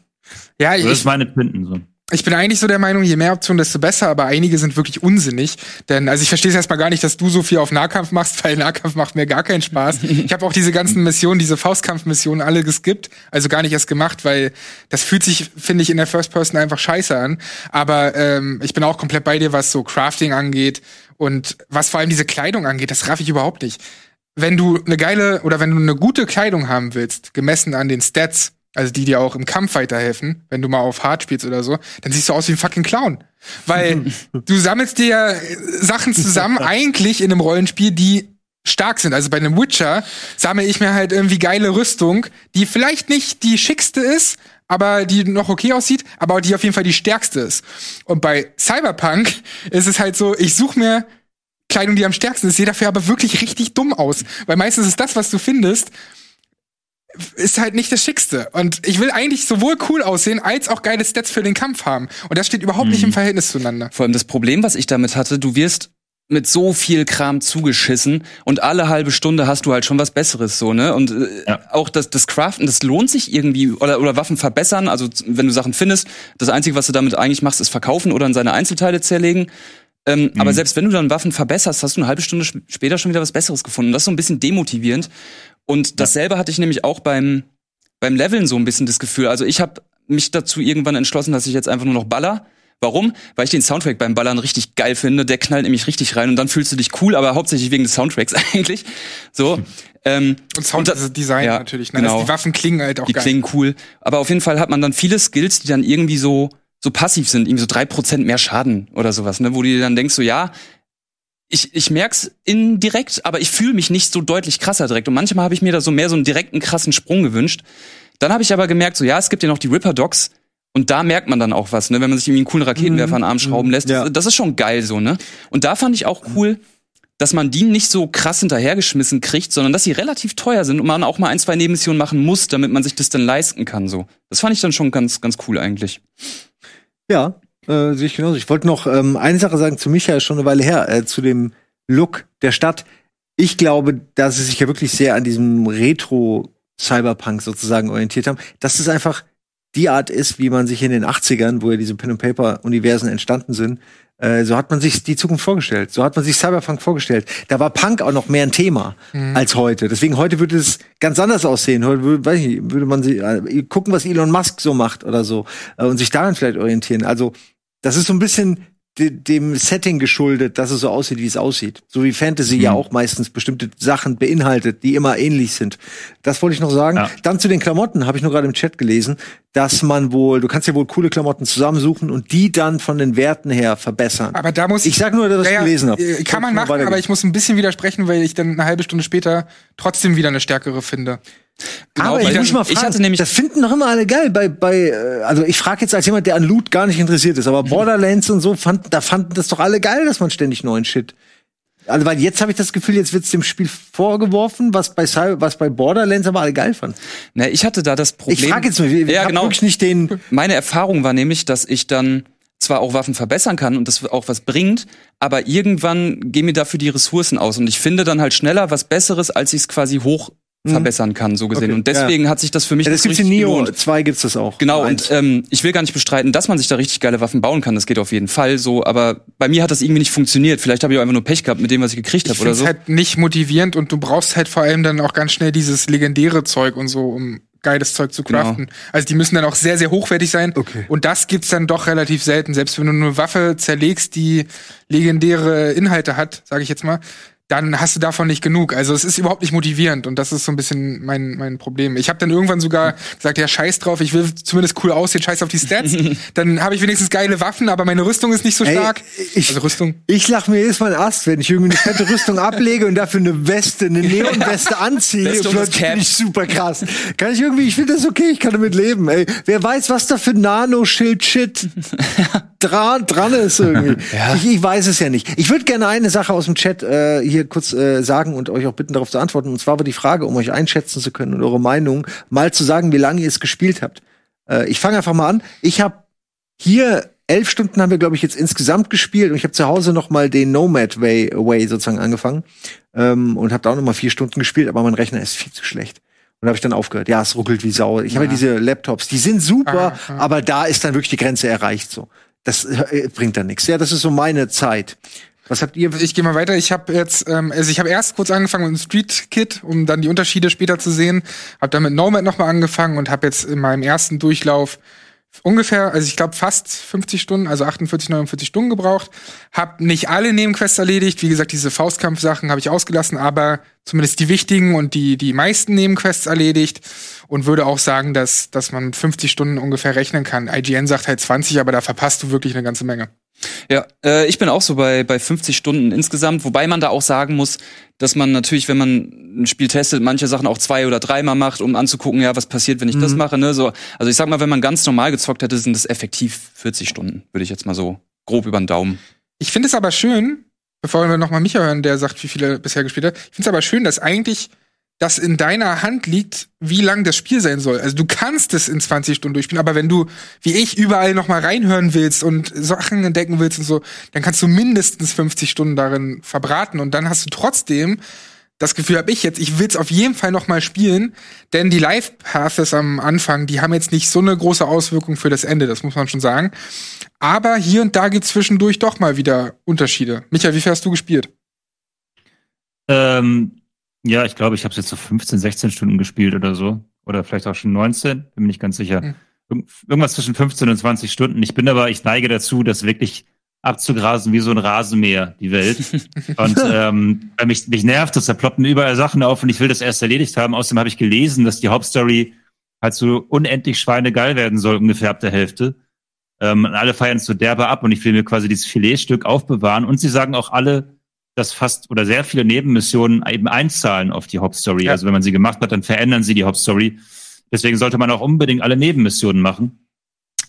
Ja, So, das ich, ist meine Finden so. Ich bin eigentlich so der Meinung, je mehr Optionen, desto besser, aber einige sind wirklich unsinnig. Denn, also ich verstehe es erstmal gar nicht, dass du so viel auf Nahkampf machst, weil Nahkampf macht mir gar keinen Spaß. ich habe auch diese ganzen Missionen, diese Faustkampfmissionen alle geskippt, also gar nicht erst gemacht, weil das fühlt sich, finde ich, in der First Person einfach scheiße an. Aber ähm, ich bin auch komplett bei dir, was so Crafting angeht und was vor allem diese Kleidung angeht, das raff ich überhaupt nicht. Wenn du eine geile oder wenn du eine gute Kleidung haben willst, gemessen an den Stats, also die dir auch im Kampf weiterhelfen, wenn du mal auf Hard spielst oder so, dann siehst du aus wie ein fucking Clown. Weil du sammelst dir ja Sachen zusammen, eigentlich in einem Rollenspiel, die stark sind. Also bei einem Witcher sammle ich mir halt irgendwie geile Rüstung, die vielleicht nicht die schickste ist, aber die noch okay aussieht, aber die auf jeden Fall die stärkste ist. Und bei Cyberpunk ist es halt so, ich suche mir Kleidung, die am stärksten ist, sehe dafür aber wirklich richtig dumm aus. Weil meistens ist das, was du findest, ist halt nicht das Schickste. Und ich will eigentlich sowohl cool aussehen, als auch geile Stats für den Kampf haben. Und das steht überhaupt nicht im Verhältnis zueinander. Vor allem das Problem, was ich damit hatte, du wirst mit so viel Kram zugeschissen und alle halbe Stunde hast du halt schon was Besseres so, ne? Und äh, Ja. auch das, das Craften, das lohnt sich irgendwie oder, oder Waffen verbessern. Also wenn du Sachen findest, das Einzige, was du damit eigentlich machst, ist verkaufen oder in seine Einzelteile zerlegen. Ähm, Aber selbst wenn du dann Waffen verbesserst, hast du eine halbe Stunde sp- später schon wieder was Besseres gefunden. Das ist so ein bisschen demotivierend. Und dasselbe hatte ich nämlich auch beim, beim Leveln so ein bisschen das Gefühl. Also ich habe mich dazu irgendwann entschlossen, dass ich jetzt einfach nur noch baller. Warum? Weil ich den Soundtrack beim Ballern richtig geil finde. Der knallt nämlich richtig rein und dann fühlst du dich cool, aber hauptsächlich wegen des Soundtracks eigentlich. So. Ähm, Und Sound da- Design ja, natürlich. Ne? genau. Also die Waffen klingen halt auch die geil. klingen cool. Aber auf jeden Fall hat man dann viele Skills, die dann irgendwie so, so passiv sind, irgendwie so drei Prozent mehr Schaden oder sowas, ne? Wo du dir dann denkst, so ja, ich, ich merk's indirekt, aber ich fühle mich nicht so deutlich krasser direkt. Und manchmal habe ich mir da so mehr so einen direkten krassen Sprung gewünscht. Dann habe ich aber gemerkt, so ja, es gibt ja noch die Ripper Dogs. Und da merkt man dann auch was, ne? Wenn man sich irgendwie einen coolen Raketenwerfer an den Arm schrauben lässt. ja. Das ist schon geil so, ne? Und da fand ich auch cool, dass man die nicht so krass hinterhergeschmissen kriegt, sondern dass sie relativ teuer sind und man auch mal ein, zwei Nebenmissionen machen muss, damit man sich das dann leisten kann. So, das fand ich dann schon ganz, ganz cool eigentlich. Ja, äh, sehe ich genauso. Ich wollte noch ähm, eine Sache sagen zu Michael, schon eine Weile her, äh, zu dem Look der Stadt. Ich glaube, dass sie sich ja wirklich sehr an diesem Retro-Cyberpunk sozusagen orientiert haben. Dass es einfach die Art ist, wie man sich in den 80ern, wo ja diese Pen-and-Paper-Universen entstanden sind, äh, so hat man sich die Zukunft vorgestellt. So hat man sich Cyberpunk vorgestellt. Da war Punk auch noch mehr ein Thema als heute. Deswegen heute würde es ganz anders aussehen. Heute würde, weiß ich, nicht, würde man sie, äh, gucken, was Elon Musk so macht oder so äh, und sich daran vielleicht orientieren. Also das ist so ein bisschen de dem Setting geschuldet, dass es so aussieht, wie es aussieht. So wie Fantasy ja auch meistens bestimmte Sachen beinhaltet, die immer ähnlich sind. Das wollte ich noch sagen. Ja. Dann zu den Klamotten habe ich nur gerade im Chat gelesen, dass man wohl, du kannst ja wohl coole Klamotten zusammensuchen und die dann von den Werten her verbessern. Aber da muss ich sag nur, dass ich Ja, gelesen habe. äh, Kann man machen, aber ich muss ein bisschen widersprechen, weil ich dann eine halbe Stunde später trotzdem wieder eine stärkere finde. Genau, aber ich muss mal fragen, hatte nämlich- das finden doch immer alle geil. Bei, bei, äh, also ich frage jetzt als jemand, der an Loot gar nicht interessiert ist, Mhm. aber Borderlands und so, fanden, da fanden das doch alle geil, dass man ständig neuen Shit. Also weil jetzt habe ich das Gefühl, jetzt wird's dem Spiel vorgeworfen, was bei Cyber, was bei Borderlands aber alle geil fanden. Na, ich hatte da das Problem. Ich frage jetzt mal, ich ja, genau. wirklich nicht den. Meine Erfahrung war nämlich, dass ich dann zwar auch Waffen verbessern kann und das auch was bringt, aber irgendwann gehen mir dafür die Ressourcen aus und ich finde dann halt schneller was Besseres, als ich es quasi hoch verbessern kann, so gesehen. Okay, und deswegen hat sich das für mich Ja, das nicht gibt's so in Neo gelohnt. 2 gibt's das auch. Genau, und ähm, ich will gar nicht bestreiten, dass man sich da richtig geile Waffen bauen kann. Das geht auf jeden Fall so, aber bei mir hat das irgendwie nicht funktioniert. Vielleicht habe ich auch einfach nur Pech gehabt mit dem, was ich gekriegt habe oder finde es so. halt nicht motivierend und du brauchst halt vor allem dann auch ganz schnell dieses legendäre Zeug und so, um geiles Zeug zu Genau. craften. Also die müssen dann auch sehr, sehr hochwertig sein. Okay. Und das gibt's dann doch relativ selten. Selbst wenn du eine Waffe zerlegst, die legendäre Inhalte hat, sage ich jetzt mal, dann hast du davon nicht genug. Also es ist überhaupt nicht motivierend und das ist so ein bisschen mein, mein Problem. Ich habe dann irgendwann sogar gesagt, ja, scheiß drauf, ich will zumindest cool aussehen, scheiß auf die Stats. dann habe ich wenigstens geile Waffen, aber meine Rüstung ist nicht so Ey, stark. ich- also Rüstung. Ich lach mir jedes Mal einen Ast, wenn ich irgendwie eine fette Rüstung ablege und dafür eine Weste, eine Neonweste anziehe. Weste und das plötzlich bin ich super krass. Kann ich irgendwie, ich finde das okay, ich kann damit leben, ey. Wer weiß, was da für Nano-Schild-Shit dran, dran ist irgendwie. Ich, ich weiß es ja nicht. Ich würde gerne eine Sache aus dem Chat äh, hier kurz äh, sagen und euch auch bitten, darauf zu antworten. Und zwar war die Frage, um euch einschätzen zu können und eure Meinung, mal zu sagen, wie lange ihr es gespielt habt. Äh, ich fange einfach mal an. Ich habe hier elf Stunden haben wir, glaube ich, jetzt insgesamt gespielt und ich habe zu Hause noch mal den Nomad Way, Way sozusagen angefangen ähm, und habe da auch noch mal vier Stunden gespielt, aber mein Rechner ist viel zu schlecht. Und habe ich dann aufgehört. Ja, es ruckelt wie Sau. Ich habe ja diese Laptops, die sind super, Ah, ah. aber da ist dann wirklich die Grenze erreicht. So, das äh, bringt dann nichts. Ja, das ist so meine Zeit. Was habt ihr? Ich gehe mal weiter. Ich habe jetzt, ähm, also ich habe erst kurz angefangen mit dem Street Kit, um dann die Unterschiede später zu sehen. Habe dann mit Nomad noch mal angefangen und habe jetzt in meinem ersten Durchlauf ungefähr, also ich glaube fast 50 Stunden, also 48, 49 Stunden gebraucht. Hab nicht alle Nebenquests erledigt. Wie gesagt, diese Faustkampfsachen habe ich ausgelassen, aber zumindest die wichtigen und die die meisten Nebenquests erledigt und würde auch sagen, dass dass man mit 50 Stunden ungefähr rechnen kann. IGN sagt halt 20, aber da verpasst du wirklich eine ganze Menge. Ja, äh, ich bin auch so bei, bei 50 Stunden insgesamt, wobei man da auch sagen muss, dass man natürlich, wenn man ein Spiel testet, manche Sachen auch zwei oder dreimal macht, um anzugucken, ja, was passiert, wenn ich das mache. Ne? So, also ich sag mal, wenn man ganz normal gezockt hätte, sind es effektiv 40 Stunden, würde ich jetzt mal so grob über den Daumen. Ich finde es aber schön, bevor wir noch mal Micha hören, der sagt, wie viele er bisher gespielt hat. Ich finde es aber schön, dass eigentlich das in deiner Hand liegt, wie lang das Spiel sein soll. Also du kannst es in 20 Stunden durchspielen, aber wenn du, wie ich, überall noch mal reinhören willst und Sachen entdecken willst und so, dann kannst du mindestens 50 Stunden darin verbraten und dann hast du trotzdem das Gefühl habe ich jetzt, ich will es auf jeden Fall noch mal spielen, denn die Live Paths am Anfang, die haben jetzt nicht so eine große Auswirkung für das Ende, das muss man schon sagen. Aber hier und da gibt's zwischendurch doch mal wieder Unterschiede. Micha, wie viel hast du gespielt? Ähm, ja, ich glaube, ich habe jetzt so 15, 16 Stunden gespielt oder so. Oder vielleicht auch schon 19, bin mir nicht ganz sicher. Hm. Irg- Irgendwas zwischen 15 und 20 Stunden. Ich bin aber, ich neige dazu, das wirklich abzugrasen wie so ein Rasenmäher, die Welt. und ähm, mich, mich nervt das, da ploppen überall Sachen auf und ich will das erst erledigt haben. Außerdem habe ich gelesen, dass die Hauptstory halt so unendlich schweinegeil werden soll, ungefähr ab der Hälfte. Ähm, und alle feiern es so derbe ab und ich will mir quasi dieses Filetstück aufbewahren. Und sie sagen auch alle, dass fast oder sehr viele Nebenmissionen eben einzahlen auf die Hauptstory. Ja. Also wenn man sie gemacht hat, dann verändern sie die Hauptstory. Deswegen sollte man auch unbedingt alle Nebenmissionen machen.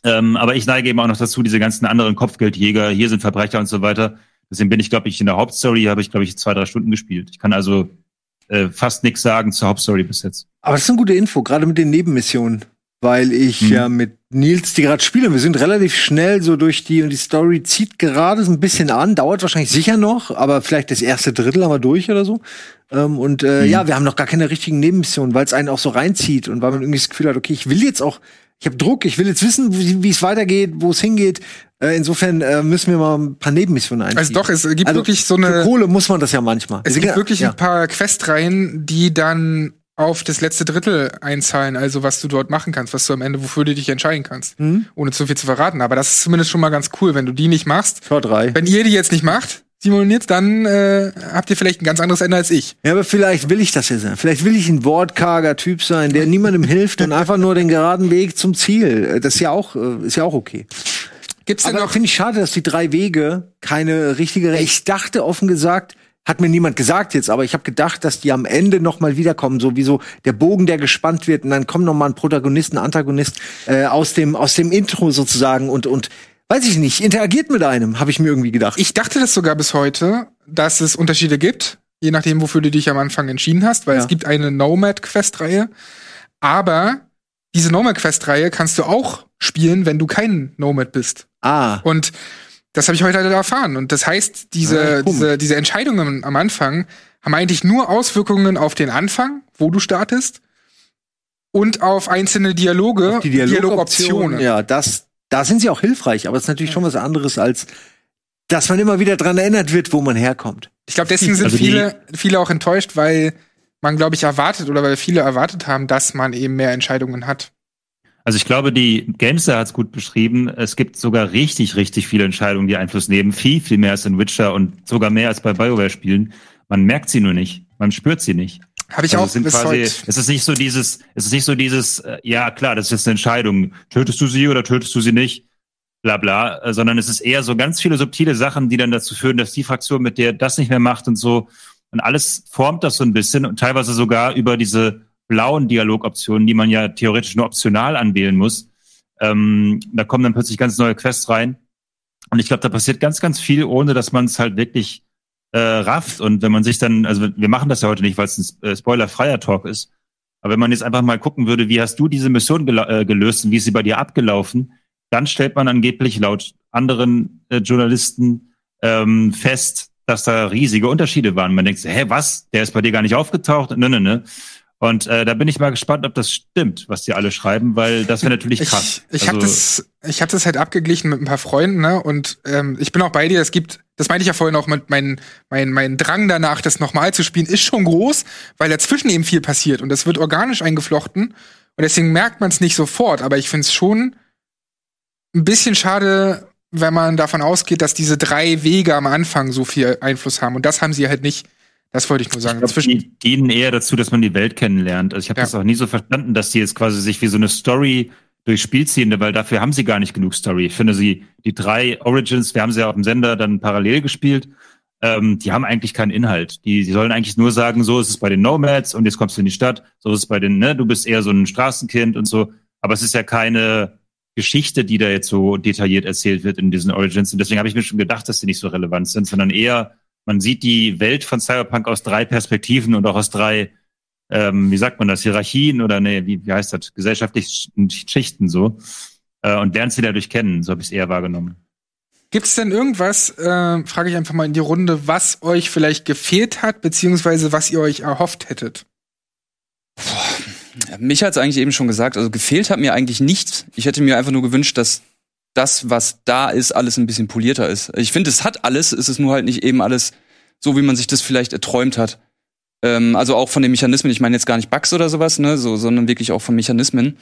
Ähm, aber ich neige eben auch noch dazu, diese ganzen anderen Kopfgeldjäger, hier sind Verbrecher und so weiter. Deswegen bin ich, glaube ich, in der Hauptstory habe ich, glaube ich, zwei, drei Stunden gespielt. Ich kann also äh, fast nichts sagen zur Hauptstory bis jetzt. Aber das ist eine gute Info, gerade mit den Nebenmissionen. Weil ich Mhm. ja mit Nils die gerade spiele. Wir sind relativ schnell so durch die und die Story zieht gerade so ein bisschen an, dauert wahrscheinlich sicher noch, aber vielleicht das erste Drittel haben wir durch oder so. Ähm, und äh, Mhm. ja, wir haben noch gar keine richtigen Nebenmissionen, weil es einen auch so reinzieht und weil man irgendwie das Gefühl hat, okay, ich will jetzt auch, ich habe Druck, ich will jetzt wissen, wie es weitergeht, wo es hingeht. Äh, insofern äh, müssen wir mal ein paar Nebenmissionen einziehen. Also doch, es gibt Also wirklich so Für eine, Kohle muss man das ja manchmal. es Wir gibt ja- wirklich ja. ein paar Questreihen, die dann auf das letzte Drittel einzahlen, also was du dort machen kannst, was du am Ende, wofür du dich entscheiden kannst, Mhm. ohne zu viel zu verraten. Aber das ist zumindest schon mal ganz cool, wenn du die nicht machst. Tor drei. Wenn ihr die jetzt nicht macht, Nils, dann äh, habt ihr vielleicht ein ganz anderes Ende als ich. Ja, aber vielleicht will ich das ja sein. Vielleicht will ich ein wortkarger Typ sein, der niemandem hilft und einfach nur den geraden Weg zum Ziel. Äh, Das ist ja auch, äh, ist ja auch okay. Gibt's denn Aber noch finde ich schade, dass die drei Wege keine richtige. Ich dachte offen gesagt, hat mir niemand gesagt jetzt, aber ich habe gedacht, dass die am Ende noch mal wiederkommen, so wie so der Bogen, der gespannt wird und dann kommt noch mal ein Protagonist, ein Antagonist äh, aus dem aus dem Intro sozusagen und und weiß ich nicht, interagiert mit einem, habe ich mir irgendwie gedacht. Ich dachte das sogar bis heute, dass es Unterschiede gibt, je nachdem, wofür du dich am Anfang entschieden hast, weil Ja. es gibt eine Nomad-Quest-Reihe, aber diese Nomad-Quest-Reihe kannst du auch spielen, wenn du kein Nomad bist. ah, Und das habe ich heute leider erfahren. Und das heißt, diese, Ah, komisch. diese, diese Entscheidungen am Anfang haben eigentlich nur Auswirkungen auf den Anfang, wo du startest, und auf einzelne Dialoge, die Dialogoptionen, ja, das da sind sie auch hilfreich, aber es ist natürlich schon was anderes als dass man immer wieder dran erinnert wird, wo man herkommt. Ich glaube, deswegen sind Also viele, viele auch enttäuscht, weil man, glaube ich, erwartet oder weil viele erwartet haben, dass man eben mehr Entscheidungen hat. Also ich glaube, die Gamester hat es gut beschrieben. Es gibt sogar richtig, richtig viele Entscheidungen, die Einfluss nehmen. Viel, viel mehr als in Witcher und sogar mehr als bei BioWare-Spielen. Man merkt sie nur nicht. Man spürt sie nicht. Habe ich Also auch es sind bis quasi, heute. es ist nicht so dieses, es ist nicht so dieses, äh, ja klar, das ist jetzt eine Entscheidung. Tötest du sie oder tötest du sie nicht? Bla bla, äh, sondern es ist eher so ganz viele subtile Sachen, die dann dazu führen, dass die Fraktion mit der das nicht mehr macht und so. Und alles formt das so ein bisschen und teilweise sogar über diese blauen Dialogoptionen, die man ja theoretisch nur optional anwählen muss. Ähm, da kommen dann plötzlich ganz neue Quests rein. Und ich glaube, da passiert ganz, ganz viel, ohne dass man es halt wirklich äh, rafft. Und wenn man sich dann, also wir machen das ja heute nicht, weil es ein äh, spoilerfreier Talk ist. Aber wenn man jetzt einfach mal gucken würde, wie hast du diese Mission gela- äh, gelöst und wie ist sie bei dir abgelaufen, dann stellt man angeblich laut anderen äh, Journalisten ähm, fest, dass da riesige Unterschiede waren. Man denkt, hä, was? Der ist bei dir gar nicht aufgetaucht? Ne, ne, ne. Und äh, da bin ich mal gespannt, ob das stimmt, was die alle schreiben, weil das wäre natürlich krass. Ich, ich habe Also- das, ich habe das halt abgeglichen mit ein paar Freunden, ne? Und ähm, ich bin auch bei dir. Es gibt, das meinte ich ja vorhin auch mit mein, mein, mein Drang danach, das nochmal zu spielen, ist schon groß, weil dazwischen eben viel passiert und das wird organisch eingeflochten und deswegen merkt man es nicht sofort. Aber ich finde es schon ein bisschen schade, wenn man davon ausgeht, dass diese drei Wege am Anfang so viel Einfluss haben und das haben sie halt nicht. Das wollte ich nur sagen. Ich glaub, die dienen eher dazu, dass man die Welt kennenlernt. Also ich habe Ja. das auch nie so verstanden, dass die jetzt quasi sich wie so eine Story durchs Spiel ziehen, weil dafür haben sie gar nicht genug Story. Ich finde sie, die drei Origins, wir haben sie ja auf dem Sender dann parallel gespielt, ähm, die haben eigentlich keinen Inhalt. Die, die sollen eigentlich nur sagen, so ist es bei den Nomads und jetzt kommst du in die Stadt, so ist es bei den, ne, du bist eher so ein Straßenkind und so. Aber es ist ja keine Geschichte, die da jetzt so detailliert erzählt wird in diesen Origins. Und deswegen habe ich mir schon gedacht, dass die nicht so relevant sind, sondern eher, man sieht die Welt von Cyberpunk aus drei Perspektiven und auch aus drei, ähm, wie sagt man das, Hierarchien oder nee, wie, wie heißt das, gesellschaftlichen Schichten so. Äh, und lernt sie dadurch kennen, so habe ich es eher wahrgenommen. Gibt es denn irgendwas, äh, frage ich einfach mal in die Runde, was euch vielleicht gefehlt hat, beziehungsweise was ihr euch erhofft hättet? Ja, Mich hat's eigentlich eben schon gesagt. Also gefehlt hat mir eigentlich nichts. Ich hätte mir einfach nur gewünscht, dass das, was da ist, alles ein bisschen polierter ist. Ich finde, es hat alles, es ist nur halt nicht eben alles so, wie man sich das vielleicht erträumt hat. Ähm, also auch von den Mechanismen, ich meine jetzt gar nicht Bugs oder sowas, ne, so, sondern wirklich auch von Mechanismen.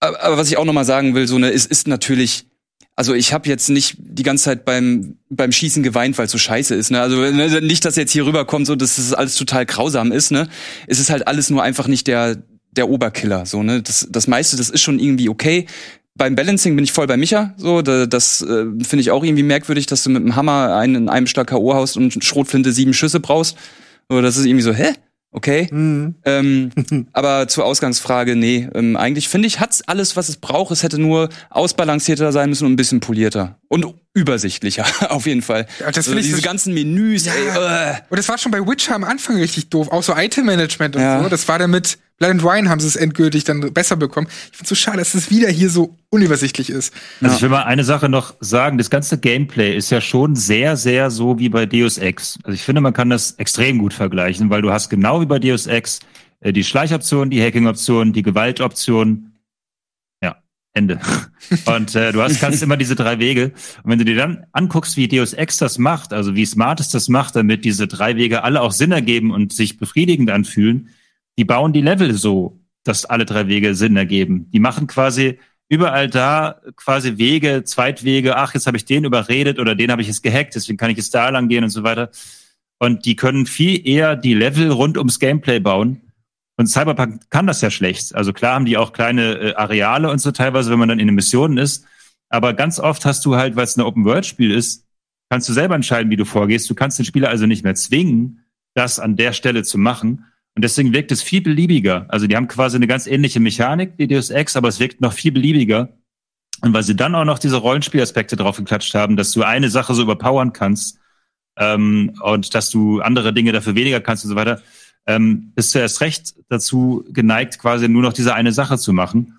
Aber, aber was ich auch noch mal sagen will, so ne, es ist natürlich, also ich habe jetzt nicht die ganze Zeit beim beim Schießen geweint, weil es so scheiße ist, ne? Also ne, nicht, dass jetzt hier rüberkommt, so dass das alles total grausam ist, ne? Es ist halt alles nur einfach nicht der der Oberkiller, so ne? Das das meiste, das ist schon irgendwie okay. Beim Balancing bin ich voll bei Micha, so da, das äh, finde ich auch irgendwie merkwürdig, dass du mit dem Hammer einen in einem Schlag KO haust und Schrotflinte sieben Schüsse brauchst. So, das ist irgendwie so, hä? Okay. Mhm. Ähm, aber zur Ausgangsfrage, nee. Ähm, eigentlich finde ich, hat's alles, was es braucht. Es hätte nur ausbalancierter sein müssen und ein bisschen polierter. Und übersichtlicher, auf jeden Fall. Ja, das also finde ich diese so- ganzen Menüs, ey, äh. Und das war schon bei Witcher am Anfang richtig doof. Auch so Item-Management und Ja. so. Das war dann mit Blood and Wine haben sie es endgültig dann besser bekommen. Ich finde so schade, dass es wieder hier so unübersichtlich ist. Also ich will mal eine Sache noch sagen. Das ganze Gameplay ist ja schon sehr, sehr so wie bei Deus Ex. Also ich finde, man kann das extrem gut vergleichen, weil du hast genau wie bei Deus Ex äh, die Schleichoption, die Hacking-Option, die Gewaltoption. Ende. Und äh, du hast kannst immer diese drei Wege. Und wenn du dir dann anguckst, wie Deus Ex das macht, also wie Smart es das macht, damit diese drei Wege alle auch Sinn ergeben und sich befriedigend anfühlen, die bauen die Level so, dass alle drei Wege Sinn ergeben. Die machen quasi überall da quasi Wege, Zweitwege, ach, jetzt habe ich den überredet oder den habe ich jetzt gehackt, deswegen kann ich jetzt da lang gehen und so weiter. Und die können viel eher die Level rund ums Gameplay bauen. Und Cyberpunk kann das ja schlecht. Also klar haben die auch kleine äh, Areale und so teilweise, wenn man dann in den Missionen ist. Aber ganz oft hast du halt, weil es ein Open-World-Spiel ist, kannst du selber entscheiden, wie du vorgehst. Du kannst den Spieler also nicht mehr zwingen, das an der Stelle zu machen. Und deswegen wirkt es viel beliebiger. Also die haben quasi eine ganz ähnliche Mechanik wie Deus Ex, aber es wirkt noch viel beliebiger. Und weil sie dann auch noch diese Rollenspielaspekte drauf geklatscht haben, dass du eine Sache so überpowern kannst ähm, und dass du andere Dinge dafür weniger kannst und so weiter, ähm, bist du erst recht dazu geneigt, quasi nur noch diese eine Sache zu machen.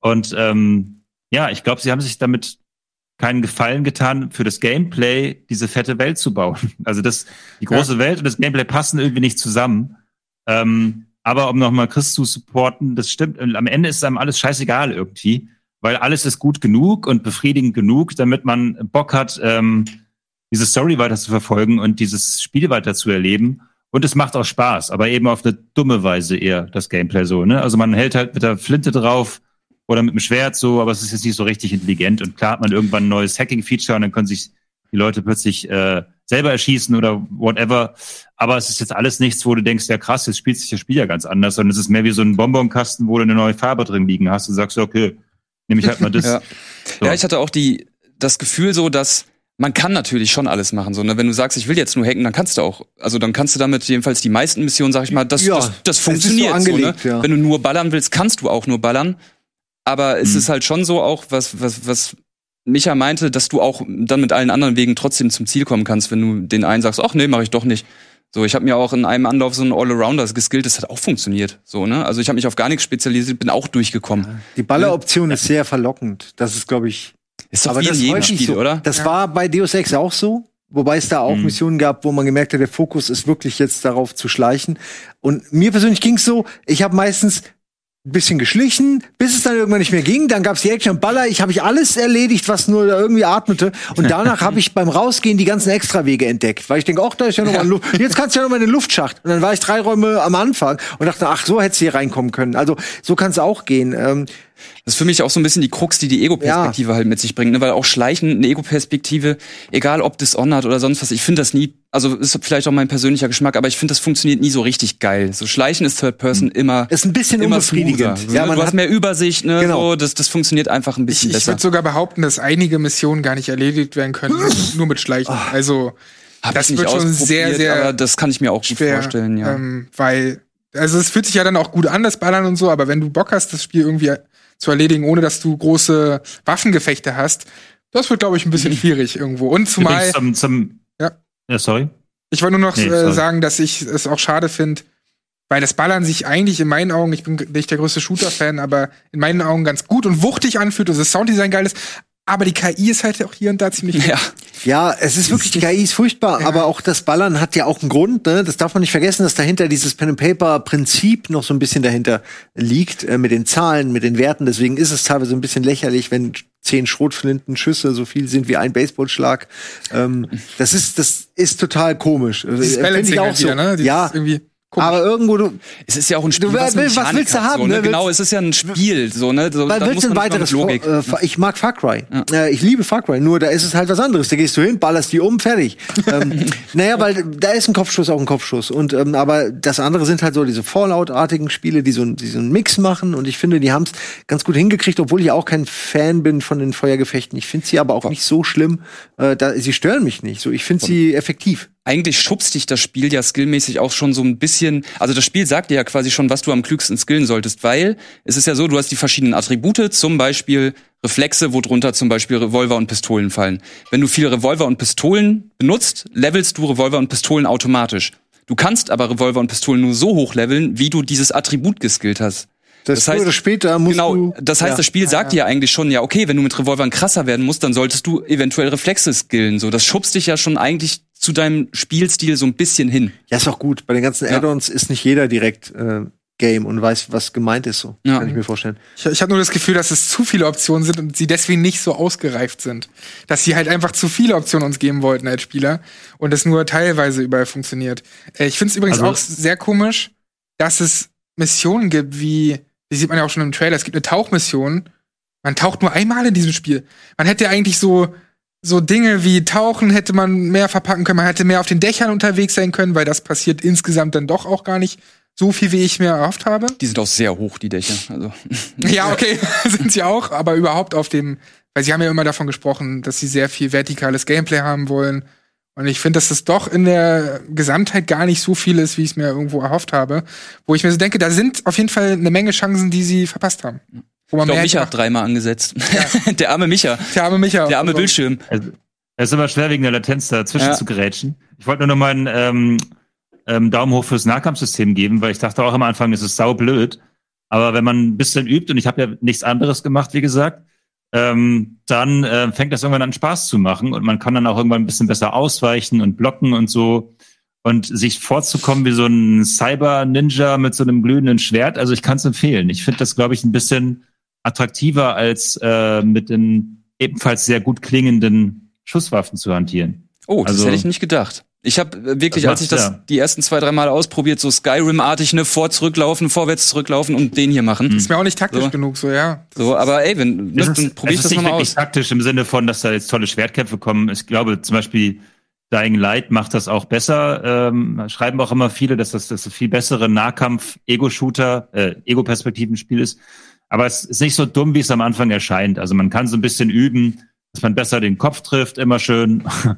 Und ähm, ja, ich glaube, sie haben sich damit keinen Gefallen getan, für das Gameplay diese fette Welt zu bauen. Also das, die große ja. Welt und das Gameplay passen irgendwie nicht zusammen. Ähm, aber um nochmal Chris zu supporten, das stimmt, am Ende ist einem alles scheißegal irgendwie, weil alles ist gut genug und befriedigend genug, damit man Bock hat, ähm, diese Story weiter zu verfolgen und dieses Spiel weiter zu erleben. Und es macht auch Spaß, aber eben auf eine dumme Weise eher das Gameplay so. Ne? Also man hält halt mit der Flinte drauf oder mit dem Schwert so, aber es ist jetzt nicht so richtig intelligent. Und klar hat man irgendwann ein neues Hacking-Feature und dann können sich die Leute plötzlich äh, selber erschießen oder whatever. Aber es ist jetzt alles nichts, wo du denkst, ja krass, jetzt spielt sich das Spiel ja ganz anders, sondern es ist mehr wie so ein Bonbonkasten, wo du eine neue Farbe drin liegen hast und sagst, okay, nehme ich halt mal das. ja. So. ja, ich hatte auch die das Gefühl so, dass man kann natürlich schon alles machen. So, ne? Wenn du sagst, ich will jetzt nur hacken, dann kannst du auch. Also dann kannst du damit jedenfalls die meisten Missionen, sag ich mal, das, ja, das, das funktioniert. So angelegt, so, ne? ja. Wenn du nur ballern willst, kannst du auch nur ballern. Aber es hm. ist halt schon so auch, was, was, was Micha meinte, dass du auch dann mit allen anderen Wegen trotzdem zum Ziel kommen kannst, wenn du den einen sagst, ach nee, mache ich doch nicht. So, ich habe mir auch in einem Anlauf so einen All-Arounder geskillt, das hat auch funktioniert. So, ne? Also ich habe mich auf gar nichts spezialisiert, bin auch durchgekommen. Die Balleroption ja. ist sehr verlockend. Das ist, glaube ich, ist doch aber wie in jedem Spiel, so. oder? Das ja. war bei Deus Ex auch so. Wobei es da auch mhm. Missionen gab, wo man gemerkt hat, der Fokus ist wirklich jetzt darauf zu schleichen. Und mir persönlich ging's so, ich habe meistens ein bisschen geschlichen, bis es dann irgendwann nicht mehr ging. Dann gab's die Action Baller. Ich habe ich alles erledigt, was nur irgendwie atmete. Und danach habe ich beim Rausgehen die ganzen Extrawege entdeckt, weil ich denke, ach, da ist ja noch mal Luft. Jetzt kannst du ja noch mal in den Luftschacht. Und dann war ich drei Räume am Anfang und dachte, ach, so hättest du hier reinkommen können. Also so kann es auch gehen. Ähm, das ist für mich auch so ein bisschen die Krux, die die Ego-Perspektive ja. halt mit sich bringt, ne? weil auch Schleichen eine Ego-Perspektive, egal ob Dishonored oder sonst was, ich finde das nie, also ist vielleicht auch mein persönlicher Geschmack, aber ich finde, das funktioniert nie so richtig geil. So Schleichen ist Third Person mhm. immer ist ein bisschen immer unbefriedigend. Smoother. Ja, man du hast mehr Übersicht, ne? Genau. So, das, das funktioniert einfach ein bisschen ich, besser. Ich würde sogar behaupten, dass einige Missionen gar nicht erledigt werden können, nur mit Schleichen. Oh. Also Hab das wird schon sehr, sehr. Aber das kann ich mir auch schwer, gut vorstellen, ja. Ähm, weil also es fühlt sich ja dann auch gut an, das Ballern und so, aber wenn du Bock hast, das Spiel irgendwie zu erledigen, ohne dass du große Waffengefechte hast. Das wird, glaube ich, ein bisschen schwierig irgendwo. Und zumal. Zum, zum, ja. ja, sorry. Ich wollte nur noch nee, äh, sagen, dass ich es auch schade finde, weil das Ballern sich eigentlich in meinen Augen, ich bin nicht der größte Shooter-Fan, aber in meinen Augen ganz gut und wuchtig anfühlt und das Sounddesign geil ist. Aber die KI ist halt auch hier und da ziemlich. Ja, ja es ist wirklich, die KI ist furchtbar, ja. aber auch das Ballern hat ja auch einen Grund. Ne? Das darf man nicht vergessen, dass dahinter dieses Pen-and-Paper-Prinzip noch so ein bisschen dahinter liegt, äh, mit den Zahlen, mit den Werten. Deswegen ist es teilweise ein bisschen lächerlich, wenn zehn Schrotflintenschüsse so viel sind wie ein Baseballschlag. Ähm, das ist, das ist total komisch. Das äh, Finde ich auch so. Wieder, ne? ja, irgendwie Guck, aber irgendwo du es ist ja auch ein Spiel du, was, was willst du haben so, ne? ne? genau es ist ja ein Spiel so ne? So, weil willst du ein weiteres Logik. Äh, ich mag Far Cry. Ja. äh, ich liebe Far Cry nur da ist es halt was anderes. Da gehst du hin ballerst die um fertig. Ähm, naja weil da ist ein Kopfschuss auch ein Kopfschuss. Und ähm, aber das andere sind halt so diese Fallout-artigen Spiele die so, die so einen Mix machen. Und ich finde die haben es ganz gut hingekriegt obwohl ich auch kein Fan bin von den Feuergefechten. Ich finde sie aber auch nicht so schlimm. Äh, da, sie stören mich nicht so. Ich finde sie effektiv eigentlich schubst dich das Spiel ja skillmäßig auch schon so ein bisschen, also das Spiel sagt dir ja quasi schon, was du am klügsten skillen solltest, weil es ist ja so, du hast die verschiedenen Attribute, zum Beispiel Reflexe, wo drunter zum Beispiel Revolver und Pistolen fallen. Wenn du viele Revolver und Pistolen benutzt, levelst du Revolver und Pistolen automatisch. Du kannst aber Revolver und Pistolen nur so hoch leveln, wie du dieses Attribut geskillt hast. Das, das heißt, oder später musst genau, du, das heißt, ja. das Spiel sagt dir ja eigentlich schon, ja, okay, wenn du mit Revolvern krasser werden musst, dann solltest du eventuell Reflexe skillen. So, das schubst dich ja schon eigentlich zu deinem Spielstil so ein bisschen hin. Ja, ist auch gut. Bei den ganzen Add-ons ja. ist nicht jeder direkt äh, Game und weiß, was gemeint ist. So ja. kann ich mir vorstellen. Ich, ich habe nur das Gefühl, dass es zu viele Optionen sind und sie deswegen nicht so ausgereift sind, dass sie halt einfach zu viele Optionen uns geben wollten als Spieler und es nur teilweise überall funktioniert. Äh, ich finde es übrigens also, auch sehr komisch, dass es Missionen gibt wie die sieht man ja auch schon im Trailer. Es gibt eine Tauchmission. Man taucht nur einmal in diesem Spiel. Man hätte eigentlich so, so Dinge wie Tauchen hätte man mehr verpacken können. Man hätte mehr auf den Dächern unterwegs sein können, weil das passiert insgesamt dann doch auch gar nicht so viel, wie ich mir erhofft habe. Die sind auch sehr hoch, die Dächer. Also. Ja, okay, sind sie auch, aber überhaupt auf dem, weil sie haben ja immer davon gesprochen, dass sie sehr viel vertikales Gameplay haben wollen. Und ich finde, dass das doch in der Gesamtheit gar nicht so viel ist, wie ich es mir irgendwo erhofft habe. Wo ich mir so denke, da sind auf jeden Fall eine Menge Chancen, die sie verpasst haben. Wo Ich glaube, Micha hat dreimal angesetzt. der arme Micha. Der arme Micha. Der arme Also, Bildschirm. Also, Es ist immer schwer, wegen der Latenz dazwischen Ja. zu gerätschen. Ich wollte nur noch mal einen ähm, ähm, Daumen hoch fürs Nahkampfsystem geben, weil ich dachte auch am Anfang, es ist saublöd. Aber wenn man ein bisschen übt, und ich habe ja nichts anderes gemacht, wie gesagt, ähm, dann äh, fängt das irgendwann an Spaß zu machen und man kann dann auch irgendwann ein bisschen besser ausweichen und blocken und so und sich vorzukommen wie so ein Cyber-Ninja mit so einem glühenden Schwert. Also ich kann es empfehlen. Ich finde das, glaube ich, ein bisschen attraktiver als äh, mit den ebenfalls sehr gut klingenden Schusswaffen zu hantieren. Oh, das Also- hätte ich nicht gedacht. Ich habe wirklich, Das als ich das ja. die ersten zwei, drei Mal ausprobiert, so Skyrim-artig, ne, vor zurücklaufen, vorwärts zurücklaufen und den hier machen. Ist mir auch nicht taktisch So. genug, so, ja. So, aber ey, wenn, ne, Es ist, dann probier ich das ist nicht nochmal wirklich aus. taktisch im Sinne von, dass da jetzt tolle Schwertkämpfe kommen. Ich glaube zum Beispiel Dying Light macht das auch besser. Ähm, schreiben auch immer viele, dass das das viel bessere Nahkampf-Ego-Shooter, äh, Ego-Perspektiven-Spiel ist. Aber es ist nicht so dumm, wie es am Anfang erscheint. Also man kann so ein bisschen üben, dass man besser den Kopf trifft, immer schön.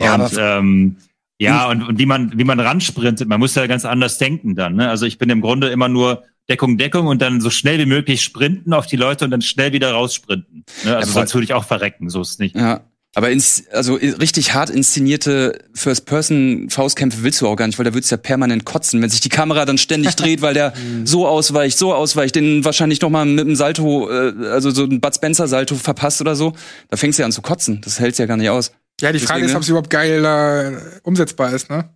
Ja, und, ähm, ja, und, und wie man, wie man ransprintet, man muss ja ganz anders denken dann. Ne? Also ich bin im Grunde immer nur Deckung, Deckung und dann so schnell wie möglich sprinten auf die Leute und dann schnell wieder raussprinten. Ne? Also voll. sonst würde ich auch verrecken, so ist es nicht. Ja. Aber ins, also richtig hart inszenierte First-Person-Faustkämpfe willst du auch gar nicht, weil da würdest du ja permanent kotzen, wenn sich die Kamera dann ständig dreht, weil der so ausweicht, so ausweicht, den wahrscheinlich noch mal mit einem Salto, äh, also so ein Bud Spencer-Salto verpasst oder so. Da fängst du ja an zu kotzen. Das hältst ja gar nicht aus. Ja, die Frage Deswegen, ist, ne? ob es überhaupt geil äh, umsetzbar ist, ne?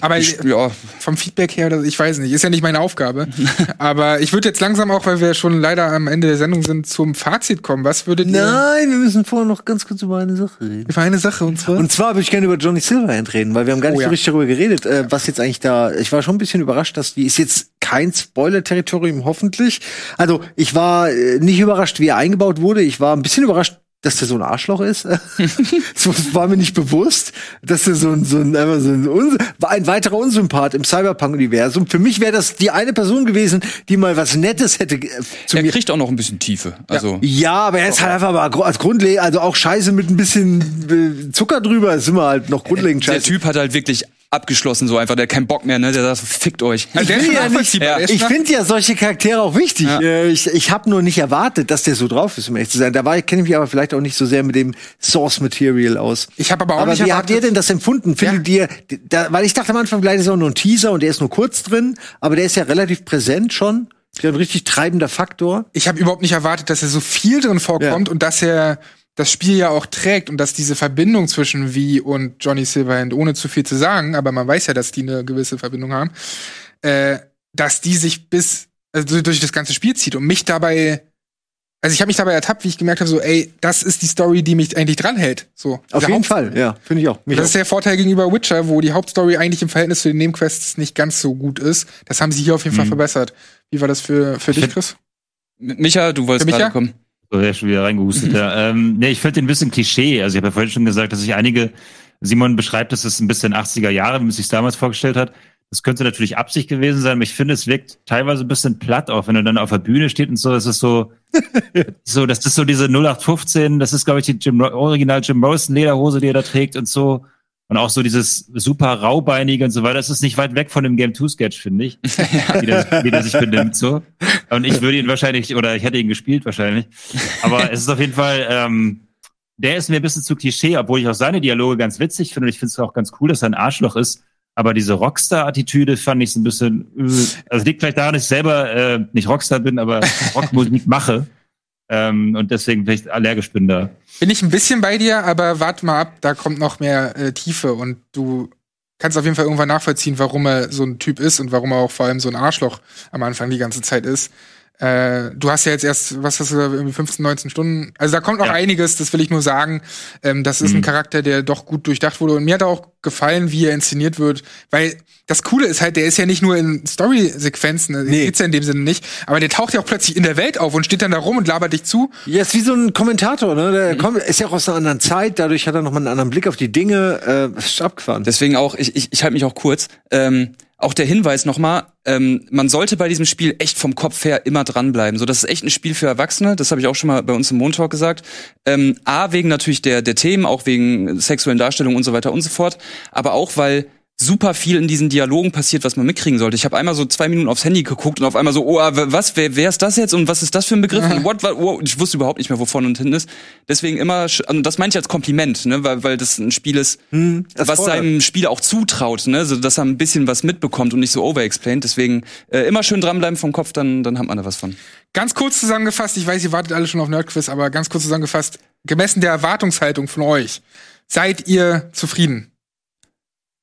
Aber Ich, ja, vom Feedback her, ich weiß nicht, ist ja nicht meine Aufgabe. Aber ich würde jetzt langsam auch, weil wir schon leider am Ende der Sendung sind, zum Fazit kommen. Was würdet ihr Nein, wir müssen vorher noch ganz kurz über eine Sache reden. für eine Sache und zwar? Und zwar würde ich gerne über Johnny Silverhand reden, weil wir haben gar nicht Oh ja. so richtig darüber geredet, äh, was jetzt eigentlich da. Ich war schon ein bisschen überrascht, dass die ist jetzt kein Spoiler-Territorium, hoffentlich. Also ich war äh, nicht überrascht, wie er eingebaut wurde. Ich war ein bisschen überrascht, dass der so ein Arschloch ist. das war mir nicht bewusst, dass er so ein, so ein, einfach so ein, Un ein weiterer Unsympath im Cyberpunk-Universum. Für mich wäre das die eine Person gewesen, die mal was Nettes hätte äh, zu er mir kriegt auch noch ein bisschen Tiefe. Also, ja, aber er ist halt einfach mal als grundlegend, also auch Scheiße mit ein bisschen äh, Zucker drüber, ist immer halt noch grundlegend der Scheiße. Typ hat halt wirklich abgeschlossen, so einfach, der hat keinen Bock mehr, ne? Der sagt, fickt euch. Will schon ja nicht-. Ja, ist Ich finde ja solche Charaktere auch wichtig. Ja. Äh, Ich, ich habe nur nicht erwartet, dass der so drauf ist, um ehrlich zu sein. Da kenne ich mich aber vielleicht auch nicht so sehr mit dem Source Material aus. Ich habe aber auch aber nicht wie habt ihr erwartet- denn das empfunden? Findet ihr, da, weil ich dachte am Anfang, vielleicht ist auch nur ein Teaser und der ist nur kurz drin, aber der ist ja relativ präsent schon. Ist ja ein richtig treibender Faktor. ich habe überhaupt nicht erwartet, dass er so viel drin vorkommt und dass er das Spiel ja auch trägt und dass diese Verbindung zwischen V und Johnny Silverhand, ohne zu viel zu sagen, aber man weiß ja, dass die eine gewisse Verbindung haben, äh, dass die sich bis also durch das ganze Spiel zieht und mich dabei also ich habe mich dabei ertappt, wie ich gemerkt habe, so ey, das ist die Story, die mich eigentlich dranhält. So Auf jeden. Fall, ja, finde ich auch. Mich Das auch. ist der Vorteil gegenüber Witcher, wo die Hauptstory eigentlich im Verhältnis zu den Nebenquests nicht ganz so gut ist. Das haben sie hier auf jeden Fall Mhm. verbessert. Wie war das für, für dich, Chris? Micha, du wolltest gerade kommen. Ist schon wieder reingehustet. ja. ähm, nee, ich finde den ein bisschen Klischee. Also ich habe ja vorhin schon gesagt, dass ich einige, Simon beschreibt, dass es ein bisschen 80er Jahre, wie man sich damals vorgestellt hat. Das könnte natürlich Absicht gewesen sein, aber ich finde, es wirkt teilweise ein bisschen platt auch, wenn er dann auf der Bühne steht und so. Das ist so, so, das ist so diese 0815, das ist, glaube ich, die Jim, Original Jim Morrison Lederhose, die er da trägt und so. Und auch so dieses super raubeinige und so weiter. Das ist nicht weit weg von dem Game 2 Sketch, finde ich. wie, der, wie der sich benimmt, so. Und ich würde ihn wahrscheinlich, oder ich hätte ihn gespielt wahrscheinlich. Aber es ist auf jeden Fall, ähm, der ist mir ein bisschen zu Klischee, obwohl ich auch seine Dialoge ganz witzig finde. Und ich finde es auch ganz cool, dass er ein Arschloch ist. Aber diese Rockstar-Attitüde fand ich so ein bisschen, äh, also liegt vielleicht daran, dass ich selber äh, nicht Rockstar bin, aber Rockmusik mache. Ähm, und deswegen vielleicht allergisch bin da. Bin ich ein bisschen bei dir, aber warte mal ab, da kommt noch mehr äh, Tiefe und du kannst auf jeden Fall irgendwann nachvollziehen, warum er so ein Typ ist und warum er auch vor allem so ein Arschloch am Anfang die ganze Zeit ist. Äh, du hast ja jetzt erst, was hast du da, irgendwie 15, 19 Stunden. Also da kommt noch Ja. einiges, das will ich nur sagen. Ähm, das ist ein Mhm. Charakter, der doch gut durchdacht wurde. Und mir hat auch gefallen, wie er inszeniert wird. Weil das Coole ist halt, der ist ja nicht nur in Story-Sequenzen, nee. Nee. geht's ja in dem Sinne nicht, aber der taucht ja auch plötzlich in der Welt auf und steht dann da rum und labert dich zu. Ja, ist wie so ein Kommentator, ne? Der kommt, ist ja auch aus einer anderen Zeit, dadurch hat er noch mal einen anderen Blick auf die Dinge. Äh, ist abgefahren. Deswegen auch, ich, ich, ich halte mich auch kurz. Ähm, auch der Hinweis nochmal, ähm, man sollte bei diesem Spiel echt vom Kopf her immer dranbleiben. So, das ist echt ein Spiel für Erwachsene, das habe ich auch schon mal bei uns im Montalk gesagt. Ähm, A, wegen natürlich der, der Themen, auch wegen sexuellen Darstellungen und so weiter und so fort, aber auch, weil super viel in diesen Dialogen passiert, was man mitkriegen sollte. Ich habe einmal so zwei Minuten aufs Handy geguckt und auf einmal so, oh, was, wer, wer ist das jetzt und was ist das für ein Begriff? Und what, what, what? Ich wusste überhaupt nicht mehr, wo vorne und hinten ist. Deswegen immer, und das meine ich als Kompliment, ne, weil, weil das ein Spiel ist, Hm, was fordert. seinem Spieler auch zutraut, ne, so dass er ein bisschen was mitbekommt und nicht so overexplained. Deswegen äh, immer schön dranbleiben vom Kopf, dann, dann hat man da was von. Ganz kurz zusammengefasst, ich weiß, ihr wartet alle schon auf Nerdquiz, aber ganz kurz zusammengefasst, gemessen der Erwartungshaltung von euch, seid ihr zufrieden?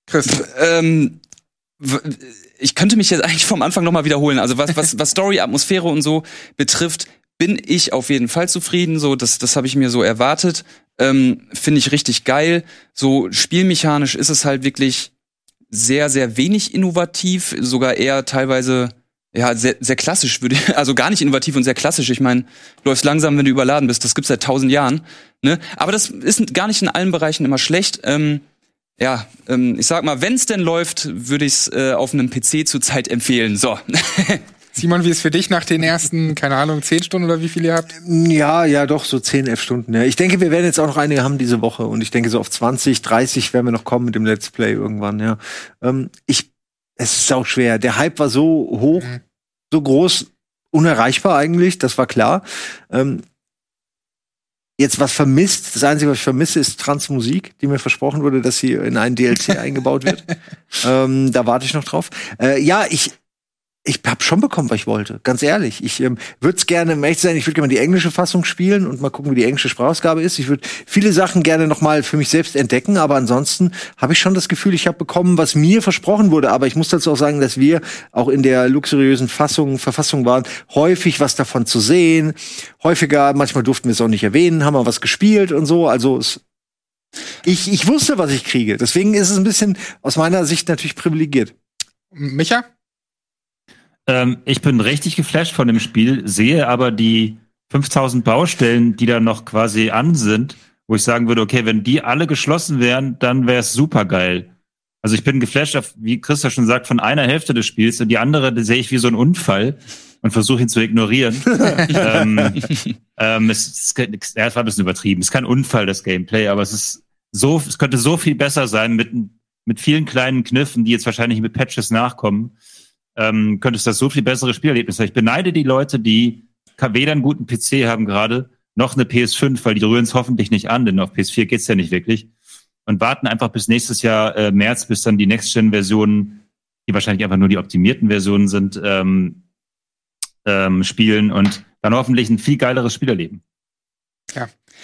Chris, Ähm, ich könnte mich jetzt eigentlich vom Anfang noch mal wiederholen. Also was, was, was Story, Atmosphäre und so betrifft, bin ich auf jeden Fall zufrieden. So, das, das habe ich mir so erwartet. Ähm, Finde ich richtig geil. So spielmechanisch ist es halt wirklich sehr, sehr wenig innovativ, sogar eher teilweise ja sehr, sehr klassisch würde also gar nicht innovativ und sehr klassisch. Ich meine, läufst langsam, wenn du überladen bist. Das gibt's seit tausend Jahren. Ne? Aber das ist gar nicht in allen Bereichen immer schlecht. Ähm, ja, ähm, ich sag mal, wenn's denn läuft, würde ich's äh, auf einem PC zurzeit empfehlen. So. Simon, wie ist für dich nach den ersten, keine Ahnung, zehn Stunden oder wie viel ihr habt? Ja, ja, doch, so 10, 11 Stunden. Ja. Ich denke, wir werden jetzt auch noch einige haben diese Woche und ich denke, so auf 20, 30 werden wir noch kommen mit dem Let's Play irgendwann, ja. Ähm, ich, es ist auch schwer. Der Hype war so hoch, Mhm. so groß, unerreichbar eigentlich, das war klar. Ähm, jetzt was vermisst, das Einzige, was ich vermisse, ist Transmusik, die mir versprochen wurde, dass sie in einen DLC eingebaut wird. Ähm, da warte ich noch drauf. Äh, ja, ich, ich habe schon bekommen, was ich wollte. Ganz ehrlich. Ich ähm, würde es gerne, zu sein, ich würde gerne die englische Fassung spielen und mal gucken, wie die englische Sprachausgabe ist. Ich würde viele Sachen gerne noch mal für mich selbst entdecken, aber ansonsten habe ich schon das Gefühl, ich habe bekommen, was mir versprochen wurde. Aber ich muss dazu auch sagen, dass wir auch in der luxuriösen Fassung, Verfassung waren, häufig was davon zu sehen. Häufiger, manchmal durften wir es auch nicht erwähnen, haben wir was gespielt und so. Also es, ich, ich wusste, was ich kriege. Deswegen ist es ein bisschen aus meiner Sicht natürlich privilegiert. Micha? Ähm, ich bin richtig geflasht von dem Spiel, sehe aber die 5000 Baustellen, die da noch quasi an sind, wo ich sagen würde, okay, wenn die alle geschlossen wären, dann wäre es super geil. Also ich bin geflasht, auf, wie Christa schon sagt, von einer Hälfte des Spiels und die andere die sehe ich wie so ein Unfall und versuche ihn zu ignorieren. ähm, ähm, es, es, ja, es war ein bisschen übertrieben. Es ist kein Unfall, das Gameplay, aber es ist so, es könnte so viel besser sein mit, mit vielen kleinen Kniffen, die jetzt wahrscheinlich mit Patches nachkommen ähm, könnte es das so viel bessere Spielerlebnis sein. Ich beneide die Leute, die weder einen guten PC haben gerade, noch eine PS5, weil die rühren es hoffentlich nicht an, denn auf PS4 geht's ja nicht wirklich. Und warten einfach bis nächstes Jahr äh, März, bis dann die Next-Gen-Versionen, die wahrscheinlich einfach nur die optimierten Versionen sind, ähm, ähm, spielen und dann hoffentlich ein viel geileres Spielerleben.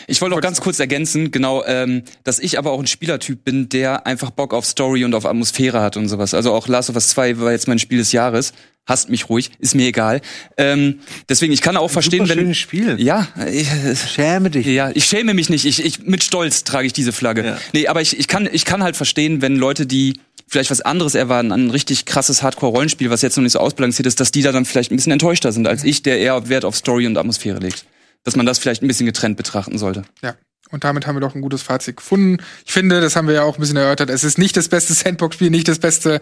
Ich wollte auch ganz kurz ergänzen, genau, ähm, dass ich aber auch ein Spielertyp bin, der einfach Bock auf Story und auf Atmosphäre hat und sowas. Also auch Last of Us 2 war jetzt mein Spiel des Jahres. Hasst mich ruhig, ist mir egal. Ähm, deswegen, ich kann auch verstehen, Super wenn. schönes Spiel. Ja, ich, Schäme dich. ja, ich schäme mich nicht. Ich, ich mit Stolz trage ich diese Flagge. Ja. Nee, aber ich, ich kann ich kann halt verstehen, wenn Leute, die vielleicht was anderes erwarten, ein richtig krasses Hardcore-Rollenspiel, was jetzt noch nicht so ausbalanciert ist, dass die da dann vielleicht ein bisschen enttäuschter sind als ich, der eher Wert auf Story und Atmosphäre legt. Dass man das vielleicht ein bisschen getrennt betrachten sollte. Ja. Und damit haben wir doch ein gutes Fazit gefunden. Ich finde, das haben wir ja auch ein bisschen erörtert. Es ist nicht das beste Sandbox-Spiel, nicht das beste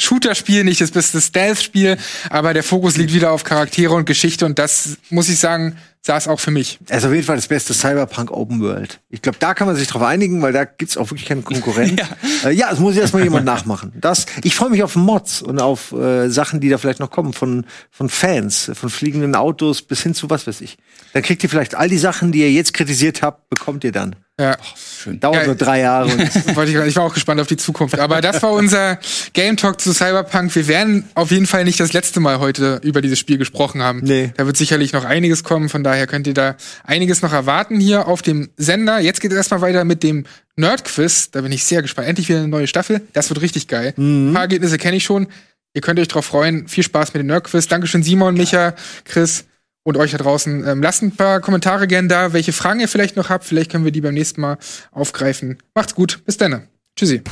Shooter-Spiel, nicht das beste Stealth-Spiel, aber der Fokus liegt wieder auf Charaktere und Geschichte und das, muss ich sagen, saß auch für mich. Er ist auf jeden Fall das beste Cyberpunk Open World. Ich glaube, da kann man sich drauf einigen, weil da gibt's auch wirklich keinen Konkurrent. ja. Äh, ja, es muss erstmal jemand nachmachen. Das, ich freue mich auf Mods und auf äh, Sachen, die da vielleicht noch kommen, von, von Fans, von fliegenden Autos bis hin zu was weiß ich. Dann kriegt ihr vielleicht all die Sachen, die ihr jetzt kritisiert habt, bekommt ihr dann. Ja. Schön. Dauert Geil. nur drei Jahre. Ich, ich war auch gespannt auf die Zukunft. Aber das war unser Game Talk zu Cyberpunk. Wir werden auf jeden Fall nicht das letzte Mal heute über dieses Spiel gesprochen haben. Nee. Da wird sicherlich noch einiges kommen. Von daher könnt ihr da einiges noch erwarten hier auf dem Sender. Jetzt geht es erstmal weiter mit dem Nerd-Quiz. Da bin ich sehr gespannt. Endlich wieder eine neue Staffel. Das wird richtig geil. Ein paar Ergebnisse kenne ich schon. Ihr könnt euch drauf freuen. Viel Spaß mit dem Nerd-Quiz. Dankeschön, Simon, Micha, Chris und euch da draußen. Ähm, lasst ein paar Kommentare gerne da, welche Fragen ihr vielleicht noch habt. Vielleicht können wir die beim nächsten Mal aufgreifen. Macht's gut. Bis dann. Tschüssi.